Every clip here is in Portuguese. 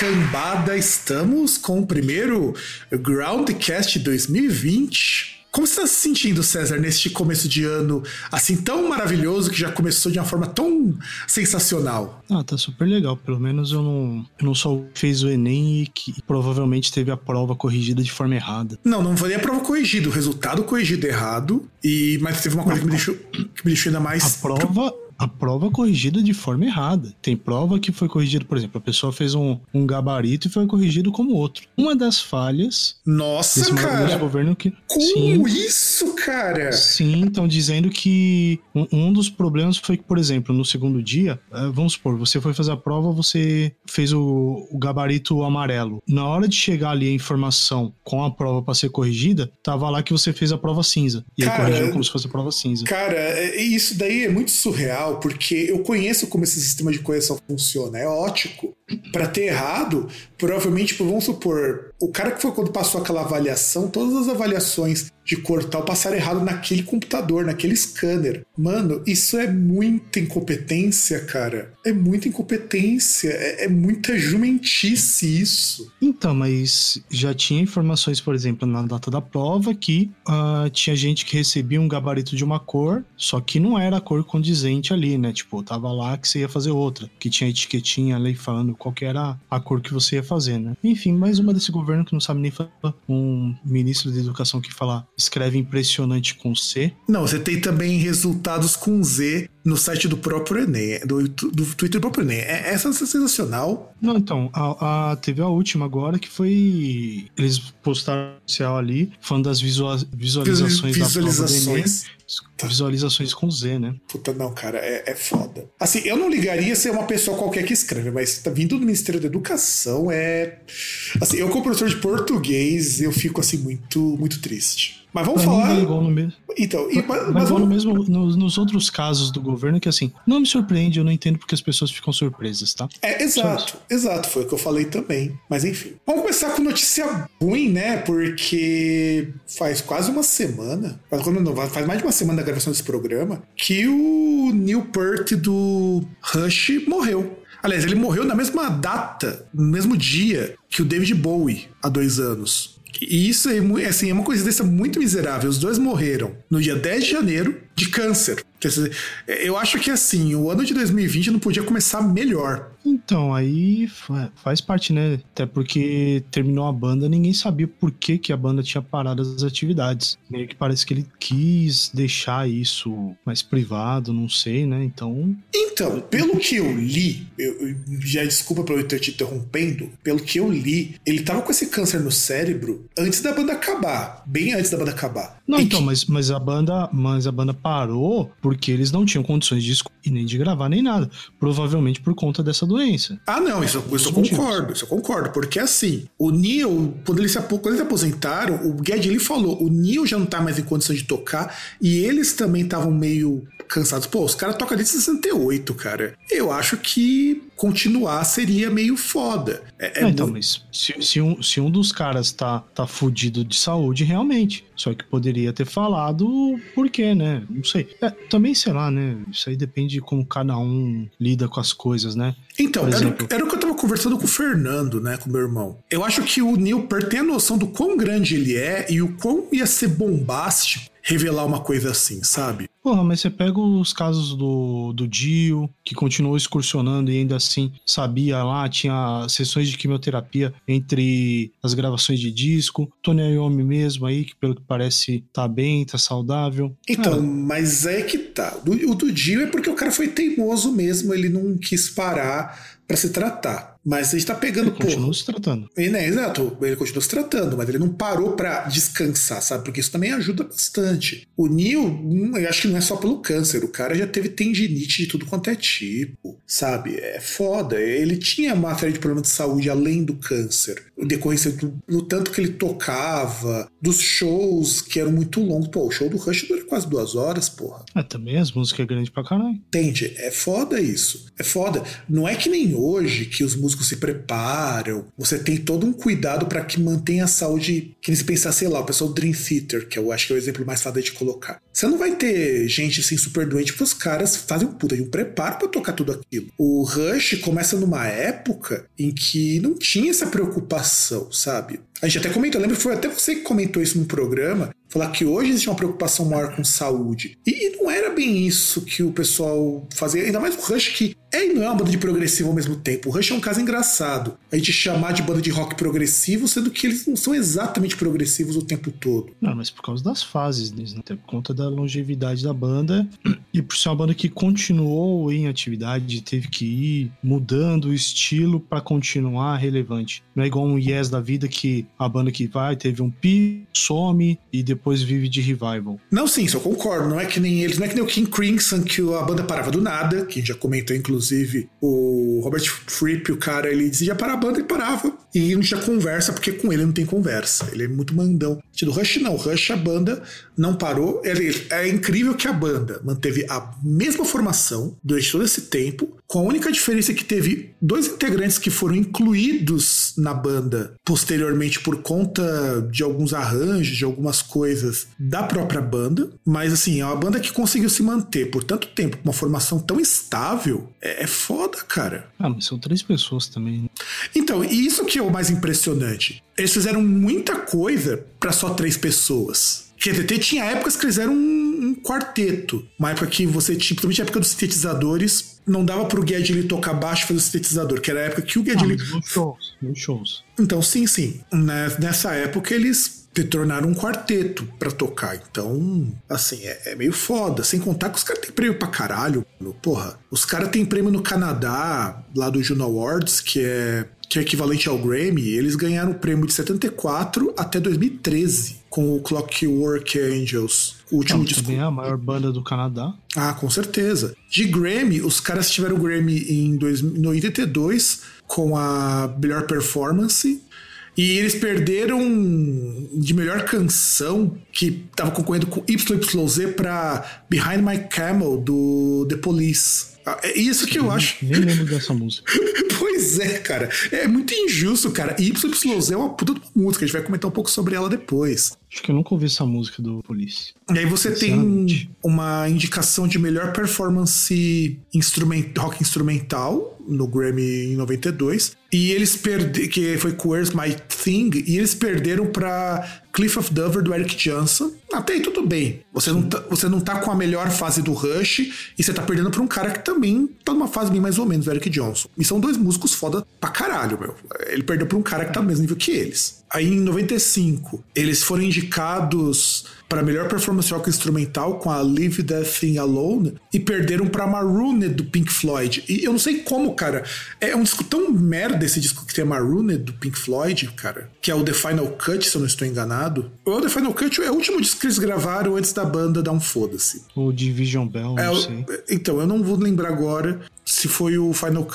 cambada, estamos com o primeiro Groundcast 2020. Como você está se sentindo, César, neste começo de ano assim tão maravilhoso que já começou de uma forma tão sensacional? Ah, tá super legal. Pelo menos eu não, eu não só fez o Enem e que provavelmente teve a prova corrigida de forma errada. Não, não foi a prova corrigida, o resultado corrigido errado. E mas teve uma coisa que me deixou, que me deixou ainda mais. A prova a prova corrigida de forma errada. Tem prova que foi corrigida, por exemplo, a pessoa fez um, um gabarito e foi corrigido como outro. Uma das falhas. Nossa, desse cara! governo que. Como sim, isso, cara? Sim, estão dizendo que um, um, dos problemas foi que, por exemplo, no segundo dia, uh, vamos supor, você foi fazer a prova, você fez o, o gabarito amarelo. Na hora de chegar ali a informação com a prova para ser corrigida, tava lá que você fez a prova cinza. E Cara, aí corrigiu como se fosse a prova cinza. Cara, é- isso daí é muito surreal, porque eu conheço como esse sistema de correção funciona. É ótico. Pra ter errado, provavelmente, tipo, vamos supor, o cara que foi quando passou aquela avaliação, todas as avaliações de cor e tal passaram errado naquele computador, naquele scanner. Mano, isso é muita incompetência, cara. É muita incompetência. É, é muita jumentice isso. Então, mas já tinha informações, por exemplo, na data da prova, que uh, tinha gente que recebia um gabarito de uma cor, só que não era a cor condizente ali, né? Tipo, tava lá que você ia fazer outra, que tinha etiquetinha ali falando qual que era a cor que você ia fazer, né? Enfim, mais uma desse governo que não sabe nem falar. Um ministro de educação que fala, escreve impressionante com C. Não, você tem também resultados com Z no site do próprio Enem, do, do Twitter do próprio Enem. É, essa é sensacional. Não, então, a, a, teve a última agora que foi. Eles postaram social ali, falando das visual, visualizações, visualizações. da prova do Enem. Visualizações com Z, né? Puta, não, cara, é, é foda. Assim, eu não ligaria ser uma pessoa qualquer que escreve, mas tá vindo do Ministério da Educação é. Assim, eu, como professor de português, eu fico assim muito, muito triste. Mas vamos pra falar. Igual no mesmo. Então, e, mas, mas igual vamos... no mesmo nos, nos, outros casos do governo que assim, não me surpreende, eu não entendo porque as pessoas ficam surpresas, tá? É, exato, exato, foi o que eu falei também. Mas enfim. Vamos começar com notícia ruim, né? Porque faz quase uma semana, faz mais de uma semana da gravação desse programa, que o Neil Peart do Rush morreu. Aliás, ele morreu na mesma data, no mesmo dia que o David Bowie, há dois anos. E isso é, assim, é uma coincidência muito miserável. Os dois morreram no dia 10 de janeiro de câncer. Eu acho que assim, o ano de 2020 não podia começar melhor. Então, aí faz parte, né? Até porque terminou a banda, ninguém sabia por que, que a banda tinha parado as atividades. Meio que parece que ele quis deixar isso mais privado, não sei, né? Então. Então, pelo que eu li, eu, já desculpa pelo eu ter te interrompendo, pelo que eu li, ele tava com esse câncer no cérebro antes da banda acabar. Bem antes da banda acabar. Não, e então, que... mas, mas a banda. Mas a banda parou porque eles não tinham condições de e nem de gravar nem nada. Provavelmente por conta dessa doença. Ah, não, isso, isso eu concordo, isso eu concordo. Porque assim, o Neil, quando eles se, quando eles se aposentaram, o Geddy falou: o Neil já não tá mais em condições de tocar e eles também estavam meio cansados. Pô, os caras tocam desde 68, cara. Eu acho que continuar seria meio foda. É, é então, muito... mas se, se, um, se um dos caras tá, tá fudido de saúde, realmente. Só que poderia ter falado por quê, né? Não sei. É, também, sei lá, né? Isso aí depende de como cada um lida com as coisas, né? Então, era, era, o que eu tava conversando com o Fernando, né, com meu irmão. Eu acho que o Neil Peart tem a noção do quão grande ele é e o quão ia ser bombástico revelar uma coisa assim, sabe? Porra, mas você pega os casos do, do Dio, que continuou excursionando e ainda assim sabia lá, tinha sessões de quimioterapia entre as gravações de disco. Tony Iommi mesmo aí, que pelo que parece tá bem, tá saudável. Então, mas é que tá. O, o do Dio é porque o cara foi teimoso mesmo, ele não quis parar para se tratar. Mas a gente tá pegando. Ele continua se tratando. E, né, exato, ele continua se tratando, mas ele não parou para descansar, sabe? Porque isso também ajuda bastante. O Neil, hum, eu acho que não é só pelo câncer, o cara já teve tendinite de tudo quanto é tipo, sabe? É foda. Ele tinha uma série de problemas de saúde além do câncer. Decorrência do, do tanto que ele tocava, dos shows que eram muito longos. Pô, o show do Rush dura quase duas horas, porra. É, também as músicas é grande pra caralho. Entende? É foda isso. É foda. Não é que nem hoje que os músicos se preparam, você tem todo um cuidado para que mantenha a saúde. Que se pensar, sei lá, o pessoal Dream Theater, que eu acho que é o exemplo mais fácil de colocar. Você não vai ter gente assim super doente, porque os caras fazem um puta de um preparo para tocar tudo aquilo. O Rush começa numa época em que não tinha essa preocupação, sabe? A gente até comentou, lembra que foi até você que comentou isso no programa, falar que hoje existe uma preocupação maior com saúde. E não era bem isso que o pessoal fazia, ainda mais o Rush, que é e não é uma banda de progressivo ao mesmo tempo. O Rush é um caso engraçado. A gente chamar de banda de rock progressivo, sendo que eles não são exatamente progressivos o tempo todo. Não, mas por causa das fases, né? Por conta da longevidade da banda e por ser uma banda que continuou em atividade, teve que ir mudando o estilo para continuar relevante. Não é igual um Yes da vida que a banda que vai teve um pi, some e depois vive de revival. Não, sim, eu concordo. Não é que nem eles, não é que nem o King Crimson que a banda parava do nada, que já comentou inclusive o Robert Fripp, o cara, ele dizia parar a banda e parava. E não tinha conversa, porque com ele não tem conversa. Ele é muito mandão. Do Rush não, Rush a banda não parou. É, é incrível que a banda manteve a mesma formação durante todo esse tempo, com a única diferença que teve dois integrantes que foram incluídos na banda posteriormente por conta de alguns arranjos, de algumas coisas da própria banda. Mas assim, é uma banda que conseguiu se manter por tanto tempo com uma formação tão estável. É, é foda, cara. Ah, mas são três pessoas também. Né? Então, e isso que é o mais impressionante. Eles fizeram muita coisa para só três pessoas. QTT tinha épocas que eles eram um, um, quarteto. Uma época que você tinha, principalmente a época dos sintetizadores, não dava pro Guedli tocar baixo e fazer o sintetizador, que era a época que o Guedli. Ah, nos shows, nos shows. Então, sim, sim. Nessa época eles se tornaram um quarteto para tocar. Então, assim, é, é, meio foda. Sem contar que os caras têm prêmio pra caralho. Porra, os caras têm prêmio no Canadá, lá do Juno Awards, que é que é equivalente ao Grammy, eles ganharam o prêmio de 74 até 2013 com o Clockwork Angels. O último disco. Também é a maior banda do Canadá. Ah, com certeza. De Grammy, os caras tiveram o Grammy em 82 com a melhor performance. E eles perderam de melhor canção, que estava concorrendo com YYZ para Behind My Camel, do The Police. É isso que eu, eu acho. Nem lembro dessa música. pois é, cara. É muito injusto, cara. YYZ é uma puta de uma música. A gente vai comentar um pouco sobre ela depois. Acho que eu nunca ouvi essa música do Police. E aí você tem uma indicação de melhor performance instrument, rock instrumental no Grammy em 92. E eles perderam, que foi Where's My Thing, e eles perderam para Cliff of Dover do Eric Johnson. Até aí tudo bem. Você não, tá, você não tá com a melhor fase do Rush e você tá perdendo pra um cara que também tá numa fase bem mais ou menos, o Eric Johnson. E são dois músicos foda pra caralho, meu. Ele perdeu pra um cara que tá no mesmo nível que eles. Aí em 95, eles foram indicados para melhor performance rock instrumental com a Live That Thing Alone e perderam para Marooned do Pink Floyd. E eu não sei como, cara. É um disco tão merda esse disco que tem Marooned do Pink Floyd, cara, que é o The Final Cut, se eu não estou enganado. O The Final Cut é o último disco que eles gravaram antes da banda dar um foda-se. O Division Bell, não é, sei. Então, eu não vou lembrar agora se foi o Final.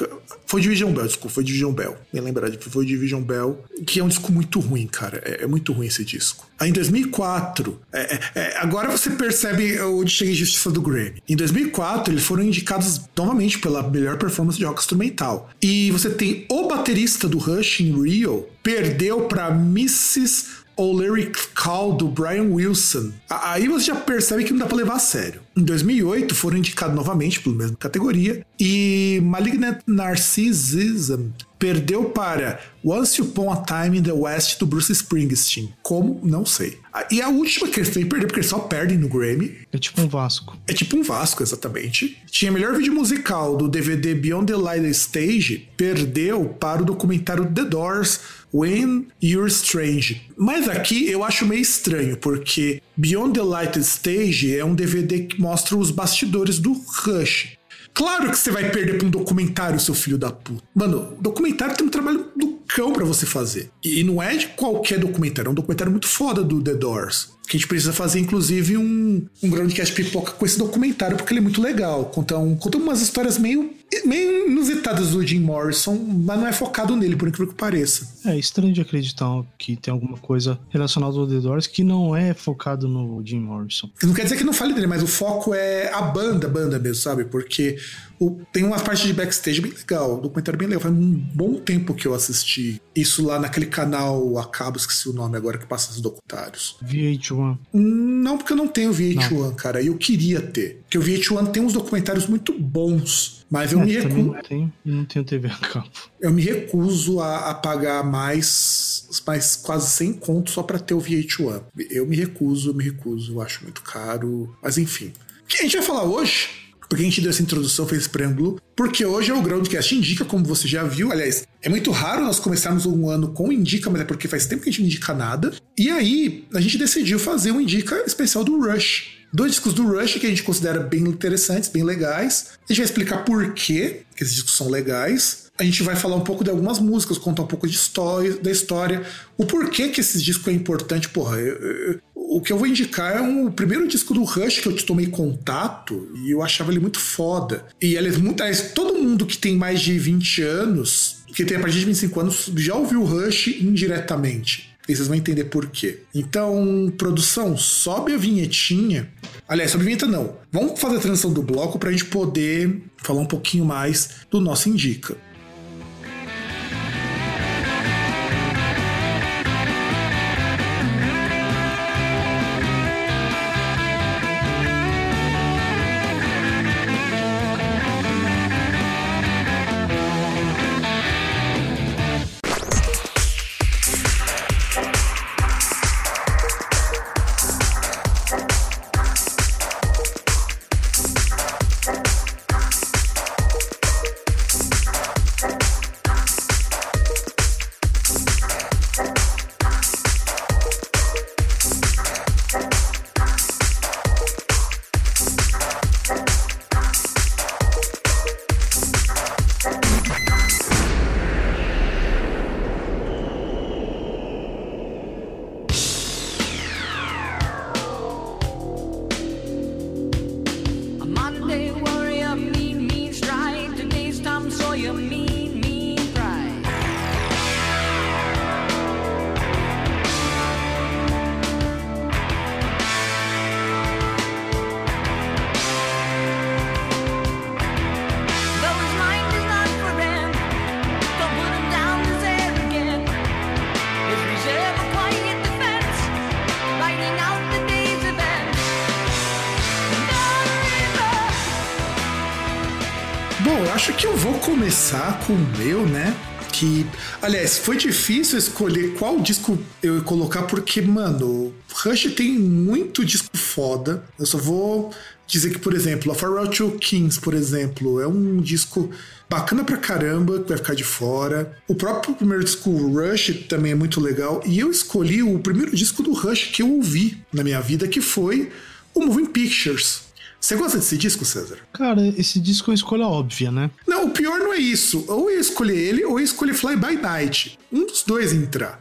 Foi Division Bell, desculpa, foi Division Bell. Me lembrar de foi Division Bell, que é um disco muito ruim, cara. É, é muito ruim esse disco. Aí em 2004, é, é, é, agora você percebe onde chega a injustiça do Grammy. Em 2004, eles foram indicados novamente pela melhor performance de rock instrumental. E você tem o baterista do Rush em Rio, perdeu para Mrs. ou Lyric Call do Brian Wilson. Aí você já percebe que não dá pra levar a sério. Em 2008 foram indicados novamente pela mesma categoria e Malignant Narcissism perdeu para Once Upon a Time in the West do Bruce Springsteen. Como? Não sei. E a última que eles têm perder, porque eles só perdem no Grammy. É tipo um Vasco. É tipo um Vasco, exatamente. Tinha melhor vídeo musical do DVD Beyond the Light Stage, perdeu para o documentário The Doors When You're Strange. Mas aqui eu acho meio estranho, porque Beyond the Light Stage é um DVD que mostra os bastidores do Rush. Claro que você vai perder pra um documentário, seu filho da puta. Mano, documentário tem um trabalho do cão para você fazer. E não é de qualquer documentário, é um documentário muito foda do The Doors. Que a gente precisa fazer, inclusive, um, um groundcast pipoca com esse documentário, porque ele é muito legal. Conta, um, conta umas histórias meio, meio inusitadas do Jim Morrison, mas não é focado nele, por incrível que pareça. É estranho de acreditar que tem alguma coisa relacionada ao The Doors que não é focado no Jim Morrison. Não quer dizer que não fale dele, mas o foco é a banda, a banda mesmo, sabe? Porque o, tem uma parte de backstage bem legal, documentário bem legal. Faz um bom tempo que eu assisti isso lá naquele canal, acabo, esqueci o nome agora, que passa os documentários. VH1. Não, porque eu não tenho VH1, não. cara. Eu queria ter. Porque o VH1 tem uns documentários muito bons. Mas eu é, me recuso. Não tenho, não tenho TV a cabo. Eu me recuso a, a pagar mais, mais quase 100 contos só para ter o VH1. Eu me recuso, eu me recuso. Eu acho muito caro. Mas enfim. O que a gente vai falar hoje porque a gente deu essa introdução, fez esse preâmbulo, porque hoje é o Groundcast Indica, como você já viu. Aliás, é muito raro nós começarmos um ano com Indica, mas é porque faz tempo que a gente não indica nada. E aí, a gente decidiu fazer um Indica especial do Rush. Dois discos do Rush que a gente considera bem interessantes, bem legais. A gente vai explicar por quê que esses discos são legais. A gente vai falar um pouco de algumas músicas, contar um pouco de história, da história, o porquê que esses discos é importante. Porra, eu, eu, o que eu vou indicar é um, o primeiro disco do Rush que eu tomei contato e eu achava ele muito foda. E aliás, muito, aliás, todo mundo que tem mais de 20 anos, que tem a partir de 25 anos, já ouviu o Rush indiretamente. E vocês vão entender por quê. Então, produção, sobe a vinhetinha. Aliás, sobe a vinheta não. Vamos fazer a transição do bloco para a gente poder falar um pouquinho mais do nosso Indica. Começar com o meu, né? Que, aliás, foi difícil escolher qual disco eu ia colocar, porque, mano, Rush tem muito disco foda. Eu só vou dizer que, por exemplo, a Farewell to Kings, por exemplo, é um disco bacana pra caramba, que vai ficar de fora. O próprio primeiro disco, Rush, também é muito legal. E eu escolhi o primeiro disco do Rush que eu ouvi na minha vida, que foi o Moving Pictures. Você gosta desse disco, César? Cara, esse disco é uma escolha óbvia, né? Não, o pior não é isso. Ou eu escolher ele, ou eu escolher Fly By Night. Um dos dois entrar.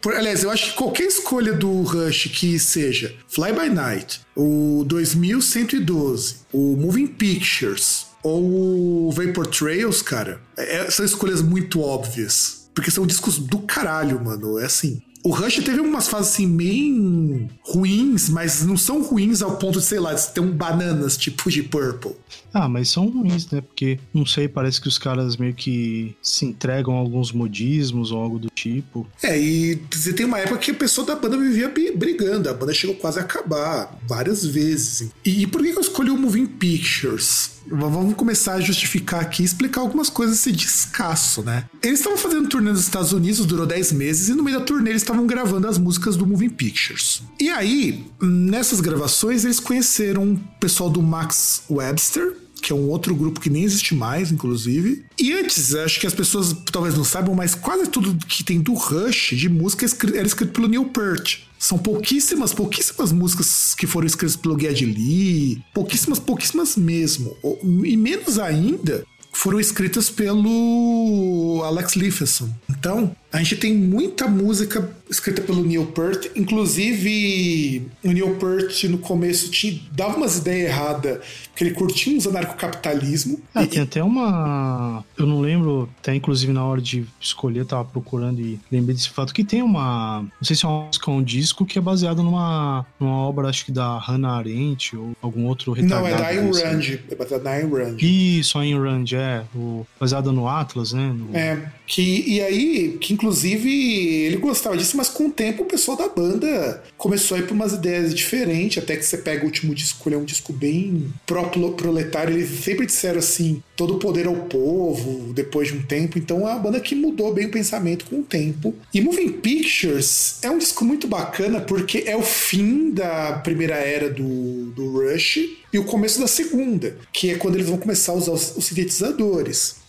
Por, aliás, eu acho que qualquer escolha do Rush que seja Fly By Night, o 2112, o Moving Pictures ou o Vapor Trails, cara, é, são escolhas muito óbvias. Porque são discos do caralho, mano. É assim. O Rush teve umas fases assim bem ruins, mas não são ruins ao ponto de, sei lá, de ter um bananas tipo de Purple. Ah, mas são ruins, né? Porque, não sei, parece que os caras meio que se entregam a alguns modismos ou algo do tipo. É, e você tem uma época que a pessoa da banda vivia brigando, a banda chegou quase a acabar várias vezes. E, por que eu escolhi o Moving Pictures? Vamos começar a justificar aqui e explicar algumas coisas desse descasso, né? Eles estavam fazendo turnê nos Estados Unidos, durou 10 meses, e no meio da turnê eles estavam gravando as músicas do Moving Pictures. E aí, nessas gravações, eles conheceram o pessoal do Max Webster, que é um outro grupo que nem existe mais, inclusive. E antes, acho que as pessoas talvez não saibam, mas quase tudo que tem do Rush de música era escrito pelo Neil Peart. São pouquíssimas, pouquíssimas músicas que foram escritas pelo Geddy Lee, pouquíssimas, pouquíssimas mesmo. E menos ainda foram escritas pelo Alex Lifeson. Então, a gente tem muita música escrita pelo Neil Peart, inclusive o Neil Peart no começo tinha, dava umas ideias erradas, porque ele curtia uns anarcocapitalismo. Ah, e... tem até uma. Eu não lembro, até inclusive na hora de escolher, eu tava procurando e lembrei desse fato que tem uma. Não sei se é uma música ou um disco que é baseado numa, numa obra, acho que da Hannah Arendt ou algum outro retardado. Não, é da Ayn Rand. É baseado na Ayn Rand. Isso, Ayn Rand, é. O, baseado no Atlas, né? No... É. Que, e aí, que inclusive ele gostava disso, mas com o tempo o pessoal da banda começou a ir para umas ideias diferentes, até que você pega o último disco, ele é um disco bem pró-proletário, eles sempre disseram assim, todo o poder ao povo, depois de um tempo, então é uma banda que mudou bem o pensamento com o tempo. E Moving Pictures é um disco muito bacana porque é o fim da primeira era do, do Rush e o começo da segunda, que é quando eles vão começar a usar os, os sintetizadores.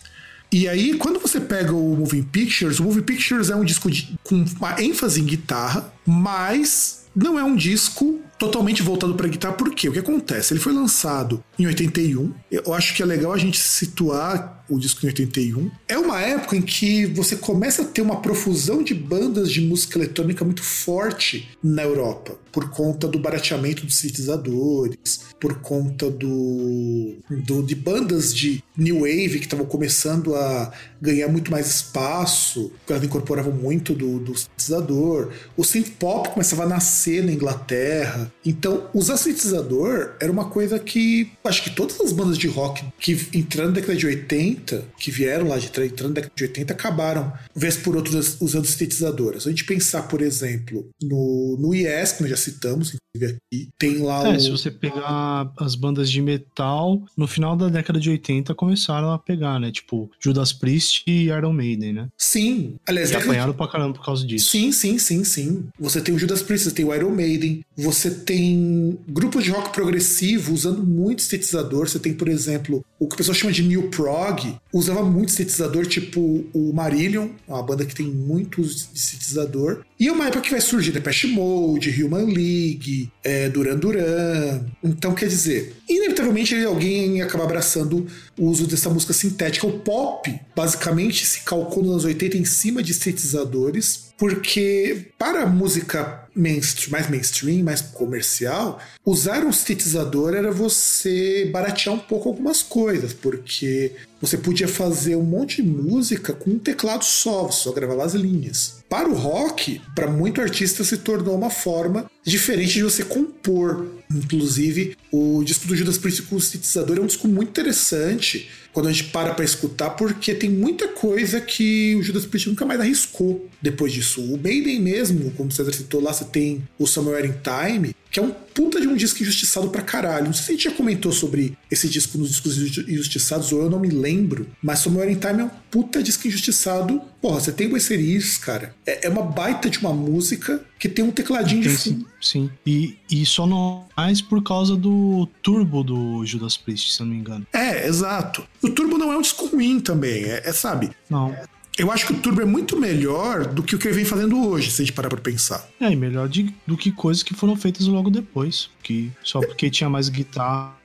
E aí, quando você pega o Moving Pictures, o Moving Pictures é um disco de, com uma ênfase em guitarra, mas não é um disco totalmente voltado para guitarra, porque o que acontece? Ele foi lançado em 81. Eu acho que é legal a gente situar o disco em 81. É uma época em que você começa a ter uma profusão de bandas de música eletrônica muito forte na Europa, por conta do barateamento dos sintetizadores, por conta do, do de bandas de new wave que estavam começando a ganhar muito mais espaço, porque elas incorporavam muito do, do sintetizador. O synth pop começava a nascer na Inglaterra. Então, usar sintetizador era uma coisa que acho que todas as bandas de rock que entraram na década de 80, que vieram lá de entrando na década de 80, acabaram, vez por outra, usando sintetizadoras. A gente pensar, por exemplo, no, no IES, que nós já citamos, inclusive aqui, tem lá é, o... se você pegar as bandas de metal, no final da década de 80 começaram a pegar, né? Tipo, Judas Priest e Iron Maiden, né? Sim. Aliás, e apanharam pra caramba por causa disso. Sim, sim, sim, sim. Você tem o Judas Priest, você tem o Iron Maiden, você tem grupos de rock progressivo usando muito sintetizador. Você tem, por exemplo, o que o pessoal chama de New Prog, usava muito sintetizador, tipo o Marillion, uma banda que tem muito uso de sintetizador. E é uma época que vai surgir Depeche Mode, Human League, é, Duran Duran. Então, quer dizer, inevitavelmente alguém ia acabar abraçando o uso dessa música sintética. O pop, basicamente, se calcou nos anos 80 em cima de sintetizadores, porque para a música mainstream, mais mainstream, mais comercial, usar um sintetizador era você baratear um pouco algumas coisas, porque você podia fazer um monte de música com um teclado só, só gravava as linhas. Para o rock, para muito artista se tornou uma forma diferente de você compor. Inclusive, o disco do Judas Priest com o sintetizador é um disco muito interessante quando a gente para para escutar, porque tem muita coisa que o Judas Priest nunca mais arriscou depois disso. O Maiden mesmo, como o César citou lá, você tem o Somewhere in Time, que é um puta de um disco injustiçado pra caralho. Não sei se a gente já comentou sobre esse disco nos discos injustiçados, ou eu não me lembro, mas Somewhere in Time é um puta disco injustiçado. Porra, você tem o Series, cara. É, é, uma baita de uma música que tem um tecladinho de fundo. Sim, sim. E, e só não mais por causa do turbo do Judas Priest, se eu não me engano. É, exato. O turbo não é um disco ruim também, é, é sabe? Não. Eu acho que o Turbo é muito melhor do que o que ele vem fazendo hoje, se a gente parar pra pensar. É, e melhor de, do que coisas que foram feitas logo depois. Que só porque tinha mais guitarra.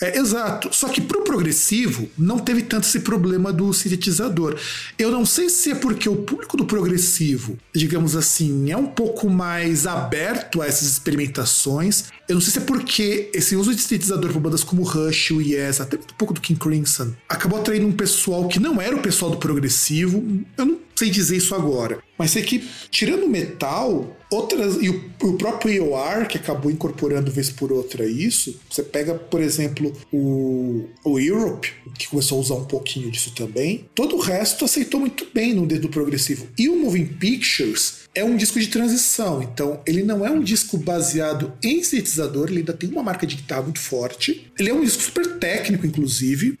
É, exato. Só que pro progressivo não teve tanto esse problema do sintetizador. Eu não sei se é porque o público do progressivo, digamos assim, é um pouco mais aberto a essas experimentações. Eu não sei se é porque esse uso de sintetizador por bandas como Rush, o Yes, até um pouco do King Crimson, acabou atraindo um pessoal que não era o pessoal do progressivo. Eu não sei dizer isso agora. Mas sei que, tirando o metal, outras. E o, o próprio EOR, que acabou incorporando vez por outra isso, você pega, por exemplo, o, o Europe, que começou a usar um pouquinho disso também. Todo o resto aceitou muito bem no dedo progressivo. E o Moving Pictures é um disco de transição, então ele não é um disco baseado em sintetizador, ele ainda tem uma marca de guitarra muito forte. Ele é um disco super técnico, inclusive.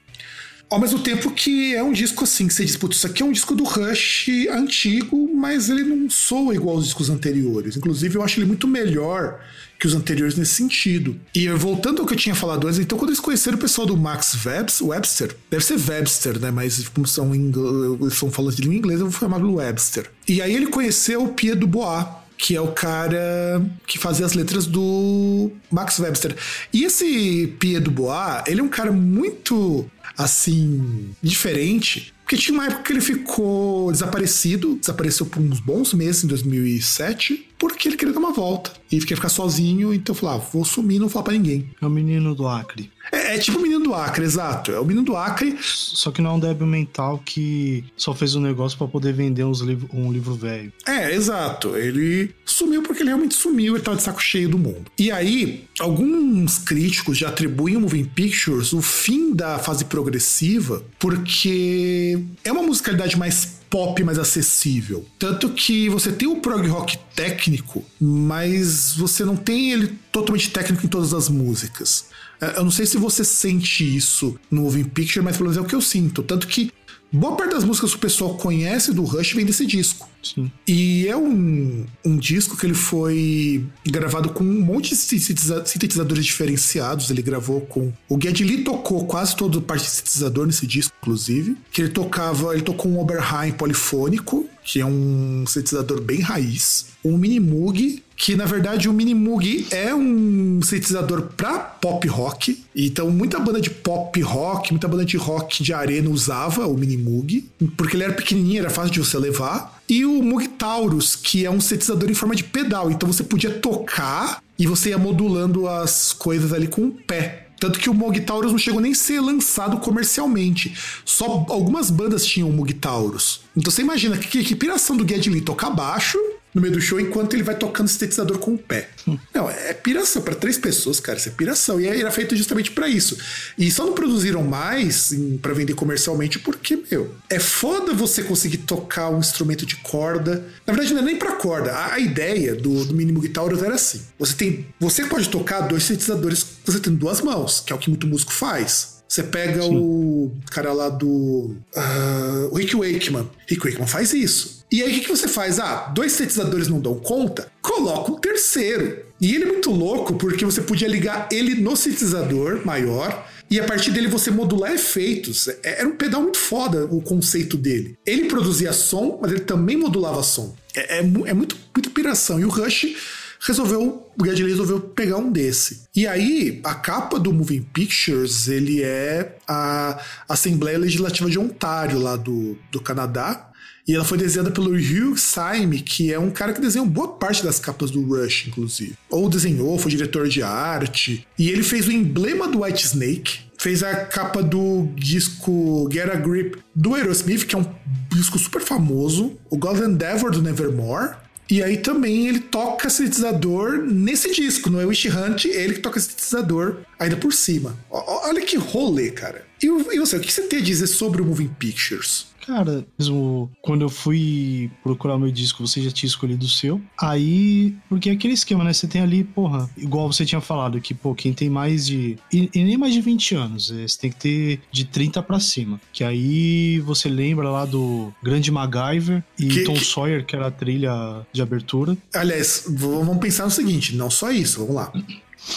Ao mesmo tempo que é um disco assim, que você diz, putz, isso aqui é um disco do Rush antigo, mas ele não soa igual aos discos anteriores. Inclusive, eu acho ele muito melhor que os anteriores nesse sentido. E voltando ao que eu tinha falado antes, então quando eles conheceram o pessoal do Max Webster, deve ser Webster, né? Mas como são, eles são falando de língua inglesa, eu vou chamar Webster. E aí ele conheceu o Pierre Dubois, que é o cara que fazia as letras do Max Webster. E esse Pierre Dubois, ele é um cara muito assim, diferente. Porque tinha uma época que ele ficou desaparecido, desapareceu por uns bons meses em 2007, porque ele queria dar uma volta. E queria ficar sozinho, então eu falava, ah, vou sumir não falar pra ninguém. É o menino do Acre. É, é, tipo o menino do Acre, exato. É o menino do Acre. Só que não é um débil mental que só fez um negócio para poder vender uns livro, um livro velho. É, exato. Ele sumiu porque ele realmente sumiu, ele tava de saco cheio do mundo. E aí, alguns críticos já atribuem o Moving Pictures o fim da fase progressiva porque é uma musicalidade mais pop mais acessível. Tanto que você tem o prog rock técnico, mas você não tem ele totalmente técnico em todas as músicas. É, eu não sei se você sente isso no Moving Picture, mas pelo menos é o que eu sinto. Tanto que boa parte das músicas que o pessoal conhece do Rush vem desse disco. Sim. E é um, um disco que ele foi gravado com um monte de sintetizadores diferenciados. Ele gravou com. O Geddy Lee tocou quase todo o parte de sintetizador nesse disco, inclusive. Que ele tocava. Ele tocou um Oberheim polifônico, que é um sintetizador bem raiz. Um Mini Moog, que na verdade o Minimoog é um sintetizador para pop rock. Então muita banda de pop rock, muita banda de rock de arena usava o Minimoog, porque ele era pequenininho, era fácil de você levar. E o Moog Taurus, que é um sintetizador em forma de pedal, então você podia tocar e você ia modulando as coisas ali com o pé. Tanto que o Moog Taurus não chegou nem a ser lançado comercialmente. Só algumas bandas tinham o Moog Taurus. Então você imagina que, que, que piração do Geddy Lee tocar baixo no meio do show enquanto ele vai tocando sintetizador com o pé. Não, é piração para três pessoas, cara, isso é piração. E era feito justamente para isso. E só não produziram mais para vender comercialmente porque, meu, é foda você conseguir tocar um instrumento de corda. Na verdade, não é nem para corda. A, a, ideia do, do mínimo guitarra era assim: você tem, você pode tocar dois sintetizadores, você tem duas mãos, que é o que muito músico faz. Você pega Sim. o cara lá do. Uh, Rick Wakeman. Rick Wakeman faz isso. E aí o que, você faz? Ah, dois sintetizadores não dão conta? Coloca um terceiro. E ele é muito louco porque você podia ligar ele no sintetizador maior e a partir dele você modular efeitos. É, era um pedal muito foda o conceito dele. Ele produzia som, mas ele também modulava som. É, é, é muito, muito piração. E o Rush resolveu, o Geddy resolveu pegar um desse. E aí, a capa do Moving Pictures, ele é a Assembleia Legislativa de Ontário, lá do, do Canadá. E ela foi desenhada pelo Hugh Syme, que é um cara que desenhou boa parte das capas do Rush, inclusive. Ou desenhou, foi diretor de arte. E ele fez o emblema do White Snake, fez a capa do disco Get a Grip do Aerosmith, que é um disco super famoso, o God Endeavor do Nevermore, e aí também ele toca sintetizador nesse disco, no Wish Hunt, ele que toca sintetizador ainda por cima. olha que rolê, cara. E você, o que você tem a dizer sobre o Moving Pictures? Cara, mesmo quando eu fui procurar o meu disco, você já tinha escolhido o seu. Aí, porque é aquele esquema, né? Você tem ali, porra, igual você tinha falado, que, pô, quem tem mais de. E, e nem mais de 20 anos, é, você tem que ter de 30 para cima. Que aí você lembra lá do Grande MacGyver e que, Tom que... Sawyer, que era a trilha de abertura. Aliás, vamos pensar no seguinte: não só isso, vamos lá.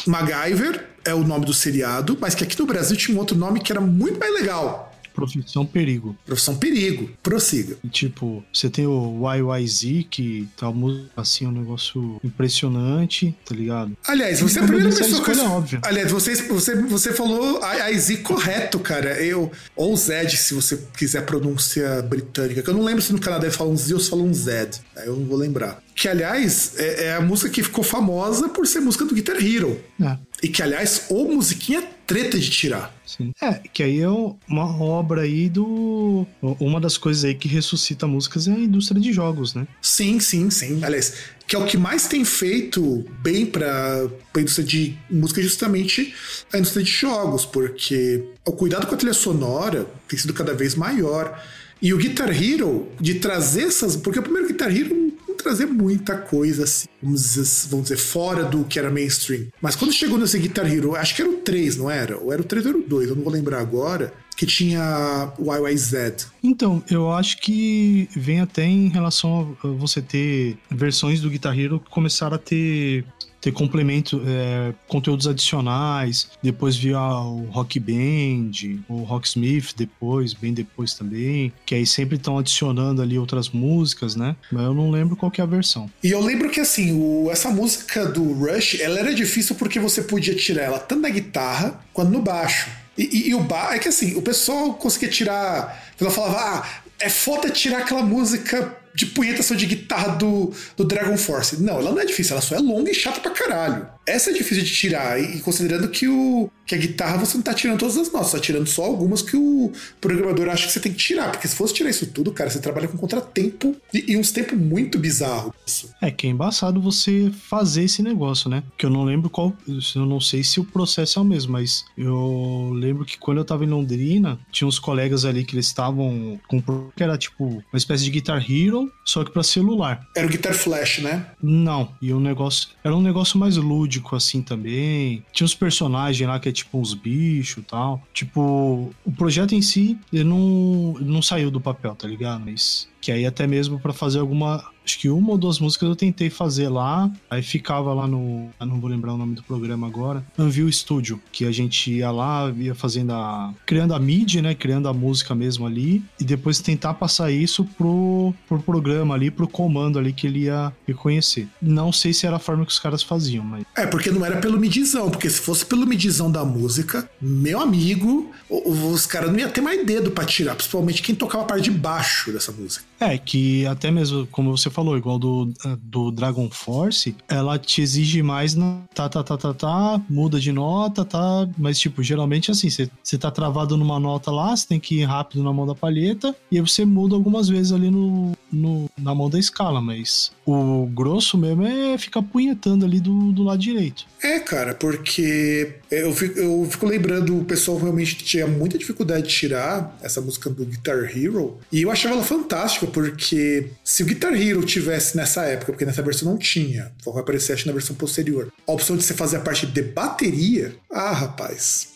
MacGyver é o nome do seriado, mas que aqui no Brasil tinha um outro nome que era muito mais legal Profissão Perigo. Profissão Perigo. Prossiga. E, tipo, você tem o YYZ, que tá assim, um negócio impressionante, tá ligado? Aliás, você é a primeira pessoa que. Óbvia. Aliás, você, você, você falou YYZ correto, cara. Eu, ou Zed, se você quiser a pronúncia britânica, que eu não lembro se no Canadá falam Z ou se falam um Zed. Eu não vou lembrar. Que, aliás, é, é, a música que ficou famosa por ser música do Guitar Hero. É. E que, aliás, ou musiquinha treta de tirar. Sim. É, que aí é uma obra aí do. Uma das coisas aí que ressuscita músicas é a indústria de jogos, né? Sim, sim, sim. Aliás, que é o que mais tem feito bem para a indústria de música justamente a indústria de jogos, porque o cuidado com a trilha sonora tem sido cada vez maior. E o Guitar Hero, de trazer essas. Porque o primeiro Guitar Hero trazer muita coisa assim, vamos dizer, vamos dizer, fora do que era mainstream. Mas quando chegou nesse Guitar Hero, acho que era o 3, não era? Ou era o 3 ou era o 2, eu não vou lembrar agora que tinha YYZ. Então, eu acho que vem até em relação a você ter versões do Guitar Hero que começaram a ter ter complemento, é, conteúdos adicionais. Depois via o Rock Band, o Rocksmith depois, bem depois também. Que aí sempre estão adicionando ali outras músicas, né? Mas eu não lembro qual que é a versão. E eu lembro que assim, o, essa música do Rush, ela era difícil porque você podia tirar ela tanto na guitarra quanto no baixo. E, e, e o baixo, é que assim, o pessoal conseguia tirar. Pessoal falava, ah, é foda tirar aquela música de punhetação de guitarra do, do Dragon Force. Não, ela não é difícil, ela só é longa e chata pra caralho. Essa é difícil de tirar, e considerando que, o, que a guitarra você não tá tirando todas as notas, tá tirando só algumas que o programador acha que você tem que tirar. Porque se fosse tirar isso tudo, cara, você trabalha com contratempo e, e uns tempos muito bizarro. É que é embaçado você fazer esse negócio, né? Que eu não lembro qual. Eu não sei se o processo é o mesmo, mas eu lembro que quando eu tava em Londrina, tinha uns colegas ali que eles estavam com que era tipo uma espécie de Guitar Hero, só que para celular. Era o Guitar Flash, né? Não, e o negócio. Era um negócio mais lúdico assim também. Tinha uns personagens lá que é tipo uns bichos e tal. Tipo, o projeto em si, ele não, não saiu do papel, tá ligado? Mas que aí até mesmo para fazer alguma acho que uma ou duas músicas eu tentei fazer lá, aí ficava lá no, eu não vou lembrar o nome do programa agora, Anvil Studio, que a gente ia lá, ia fazendo a, criando a MIDI, né, criando a música mesmo ali, e depois tentar passar isso pro, pro programa ali, pro comando ali que ele ia reconhecer. Não sei se era a forma que os caras faziam, mas... É, porque não era pelo midizão, porque se fosse pelo midizão da música, meu amigo, os caras não iam ter mais dedo para tirar, principalmente quem tocava a parte de baixo dessa música. É, que até mesmo, como você falou, igual do, do Dragon Force, ela te exige mais na tá, tá, tá, tá, tá, muda de nota, tá, mas tipo, geralmente assim, você tá travado numa nota lá, você tem que ir rápido na mão da palheta, e aí você muda algumas vezes ali no, no na mão da escala, mas o grosso mesmo é ficar punhetando ali do, do lado direito. É, cara, porque eu fico, eu fico lembrando, o pessoal realmente tinha muita dificuldade de tirar essa música do Guitar Hero, e eu achava ela fantástica, porque se o Guitar Hero tivesse nessa época, porque nessa versão não tinha, vai aparecer acho na versão posterior, a opção de você fazer a parte de bateria, ah, rapaz,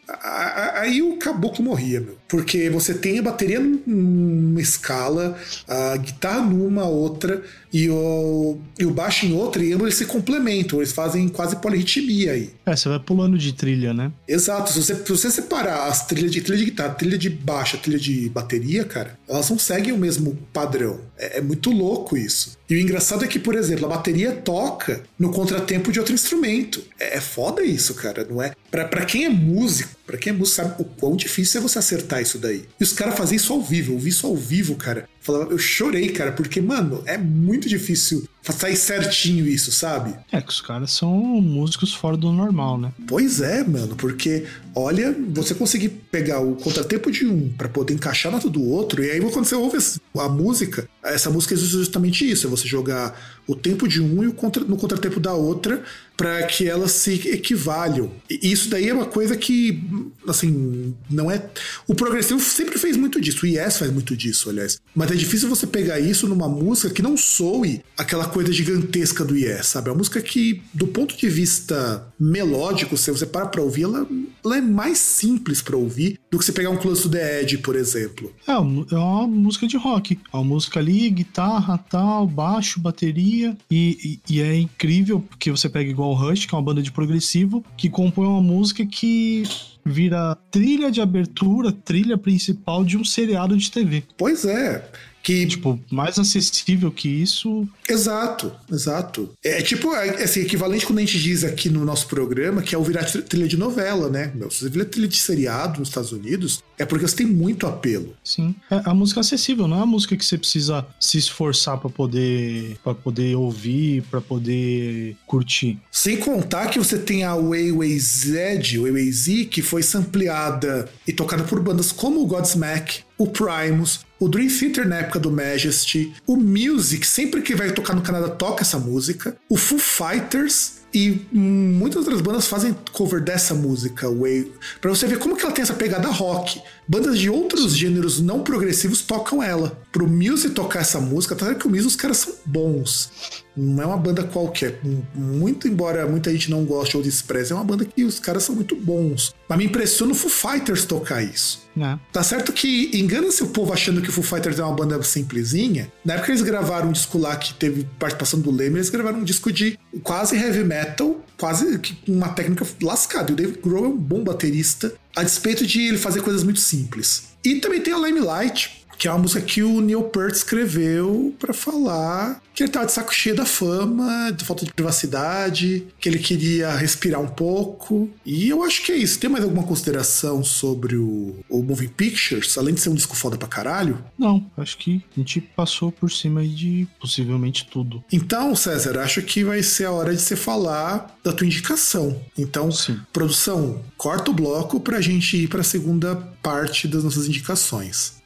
Aí o caboclo morria, meu. Porque você tem a bateria numa escala, a guitarra numa outra e o, e o baixo em outra, e ambos eles se complementam, eles fazem quase polirritmia aí. É, você vai pulando de trilha, né? Exato. Se você, se você separar as trilhas de trilha de guitarra, trilha de baixo, trilha de bateria, cara, elas não seguem o mesmo padrão. É, é muito louco isso. E o engraçado é que, por exemplo, a bateria toca no contratempo de outro instrumento. É, é foda isso, cara, não é? Pra, pra quem é músico, pra quem é músico, sabe o quão difícil é você acertar isso daí. E os caras fazem isso ao vivo. Eu vi isso ao vivo, cara. Eu chorei, cara, porque, mano, é muito difícil sair certinho isso, sabe? É que os caras são músicos fora do normal, né? Pois é, mano, porque olha, você conseguir pegar o contratempo de um para poder encaixar na do outro, e aí quando você ouve a música, essa música é justamente isso, é você jogar o tempo de um e o contra, no contratempo da outra para que elas se equivalham. E isso daí é uma coisa que, assim, não é. O progressivo sempre fez muito disso, o Yes faz muito disso, aliás. Mas é difícil você pegar isso numa música que não soe aquela coisa gigantesca do Yes, sabe? É uma música que, do ponto de vista melódico, se você para pra ouvir, ela, ela é mais simples para ouvir do que você pegar um Close to the Edge, por exemplo. É, é uma música de rock. É uma música ali, guitarra, tal, baixo, bateria. E, e, e é incrível porque você pega igual o Rush, que é uma banda de progressivo, que compõe uma música que vira trilha de abertura, trilha principal de um seriado de TV. Pois é. Que... Tipo, mais acessível que isso. Exato, exato. É tipo, é, assim, equivalente quando a gente diz aqui no nosso programa que é o virar trilha de novela, né? Meu, se você vira trilha de seriado nos Estados Unidos, é porque você tem muito apelo. Sim. É, a música é acessível, não é a música que você precisa se esforçar para poder para poder ouvir, para poder curtir. Sem contar que você tem a Way Z, Way Way Z, que foi sampleada e tocada por bandas como o Godsmack, o Primus, o Dream Theater na época do Majesty, o Music, sempre que vai tocar no Canadá, toca essa música, o Foo Fighters e muitas outras bandas fazem cover dessa música, Way, para você ver como que ela tem essa pegada rock. Bandas de outros gêneros não progressivos tocam ela. Pro Muse tocar essa música, tá vendo que o Muse os caras são bons. Não é uma banda qualquer. Muito embora muita gente não goste ou despreze, é uma banda que os caras são muito bons. Mas me impressiona o Foo Fighters tocar isso. É. Tá certo que engana-se o povo achando que o Foo Fighters é uma banda simplesinha. Na época eles gravaram um disco lá que teve participação do Leme, eles gravaram um disco de quase heavy metal, quase uma técnica lascada. E o Dave Grohl é um bom baterista, a despeito de ele fazer coisas muito simples. E também tem a Limelight, que é uma música que o Neil Peart escreveu para falar que ele tava de saco cheio da fama, de falta de privacidade, que ele queria respirar um pouco. E eu acho que é isso. Tem mais alguma consideração sobre o, o Moving Pictures, além de ser um disco foda pra caralho? Não, acho que a gente passou por cima de possivelmente tudo. Então, César, acho que vai ser a hora de você falar da tua indicação. Então, Sim. produção, corta o bloco pra gente ir pra segunda parte das nossas indicações.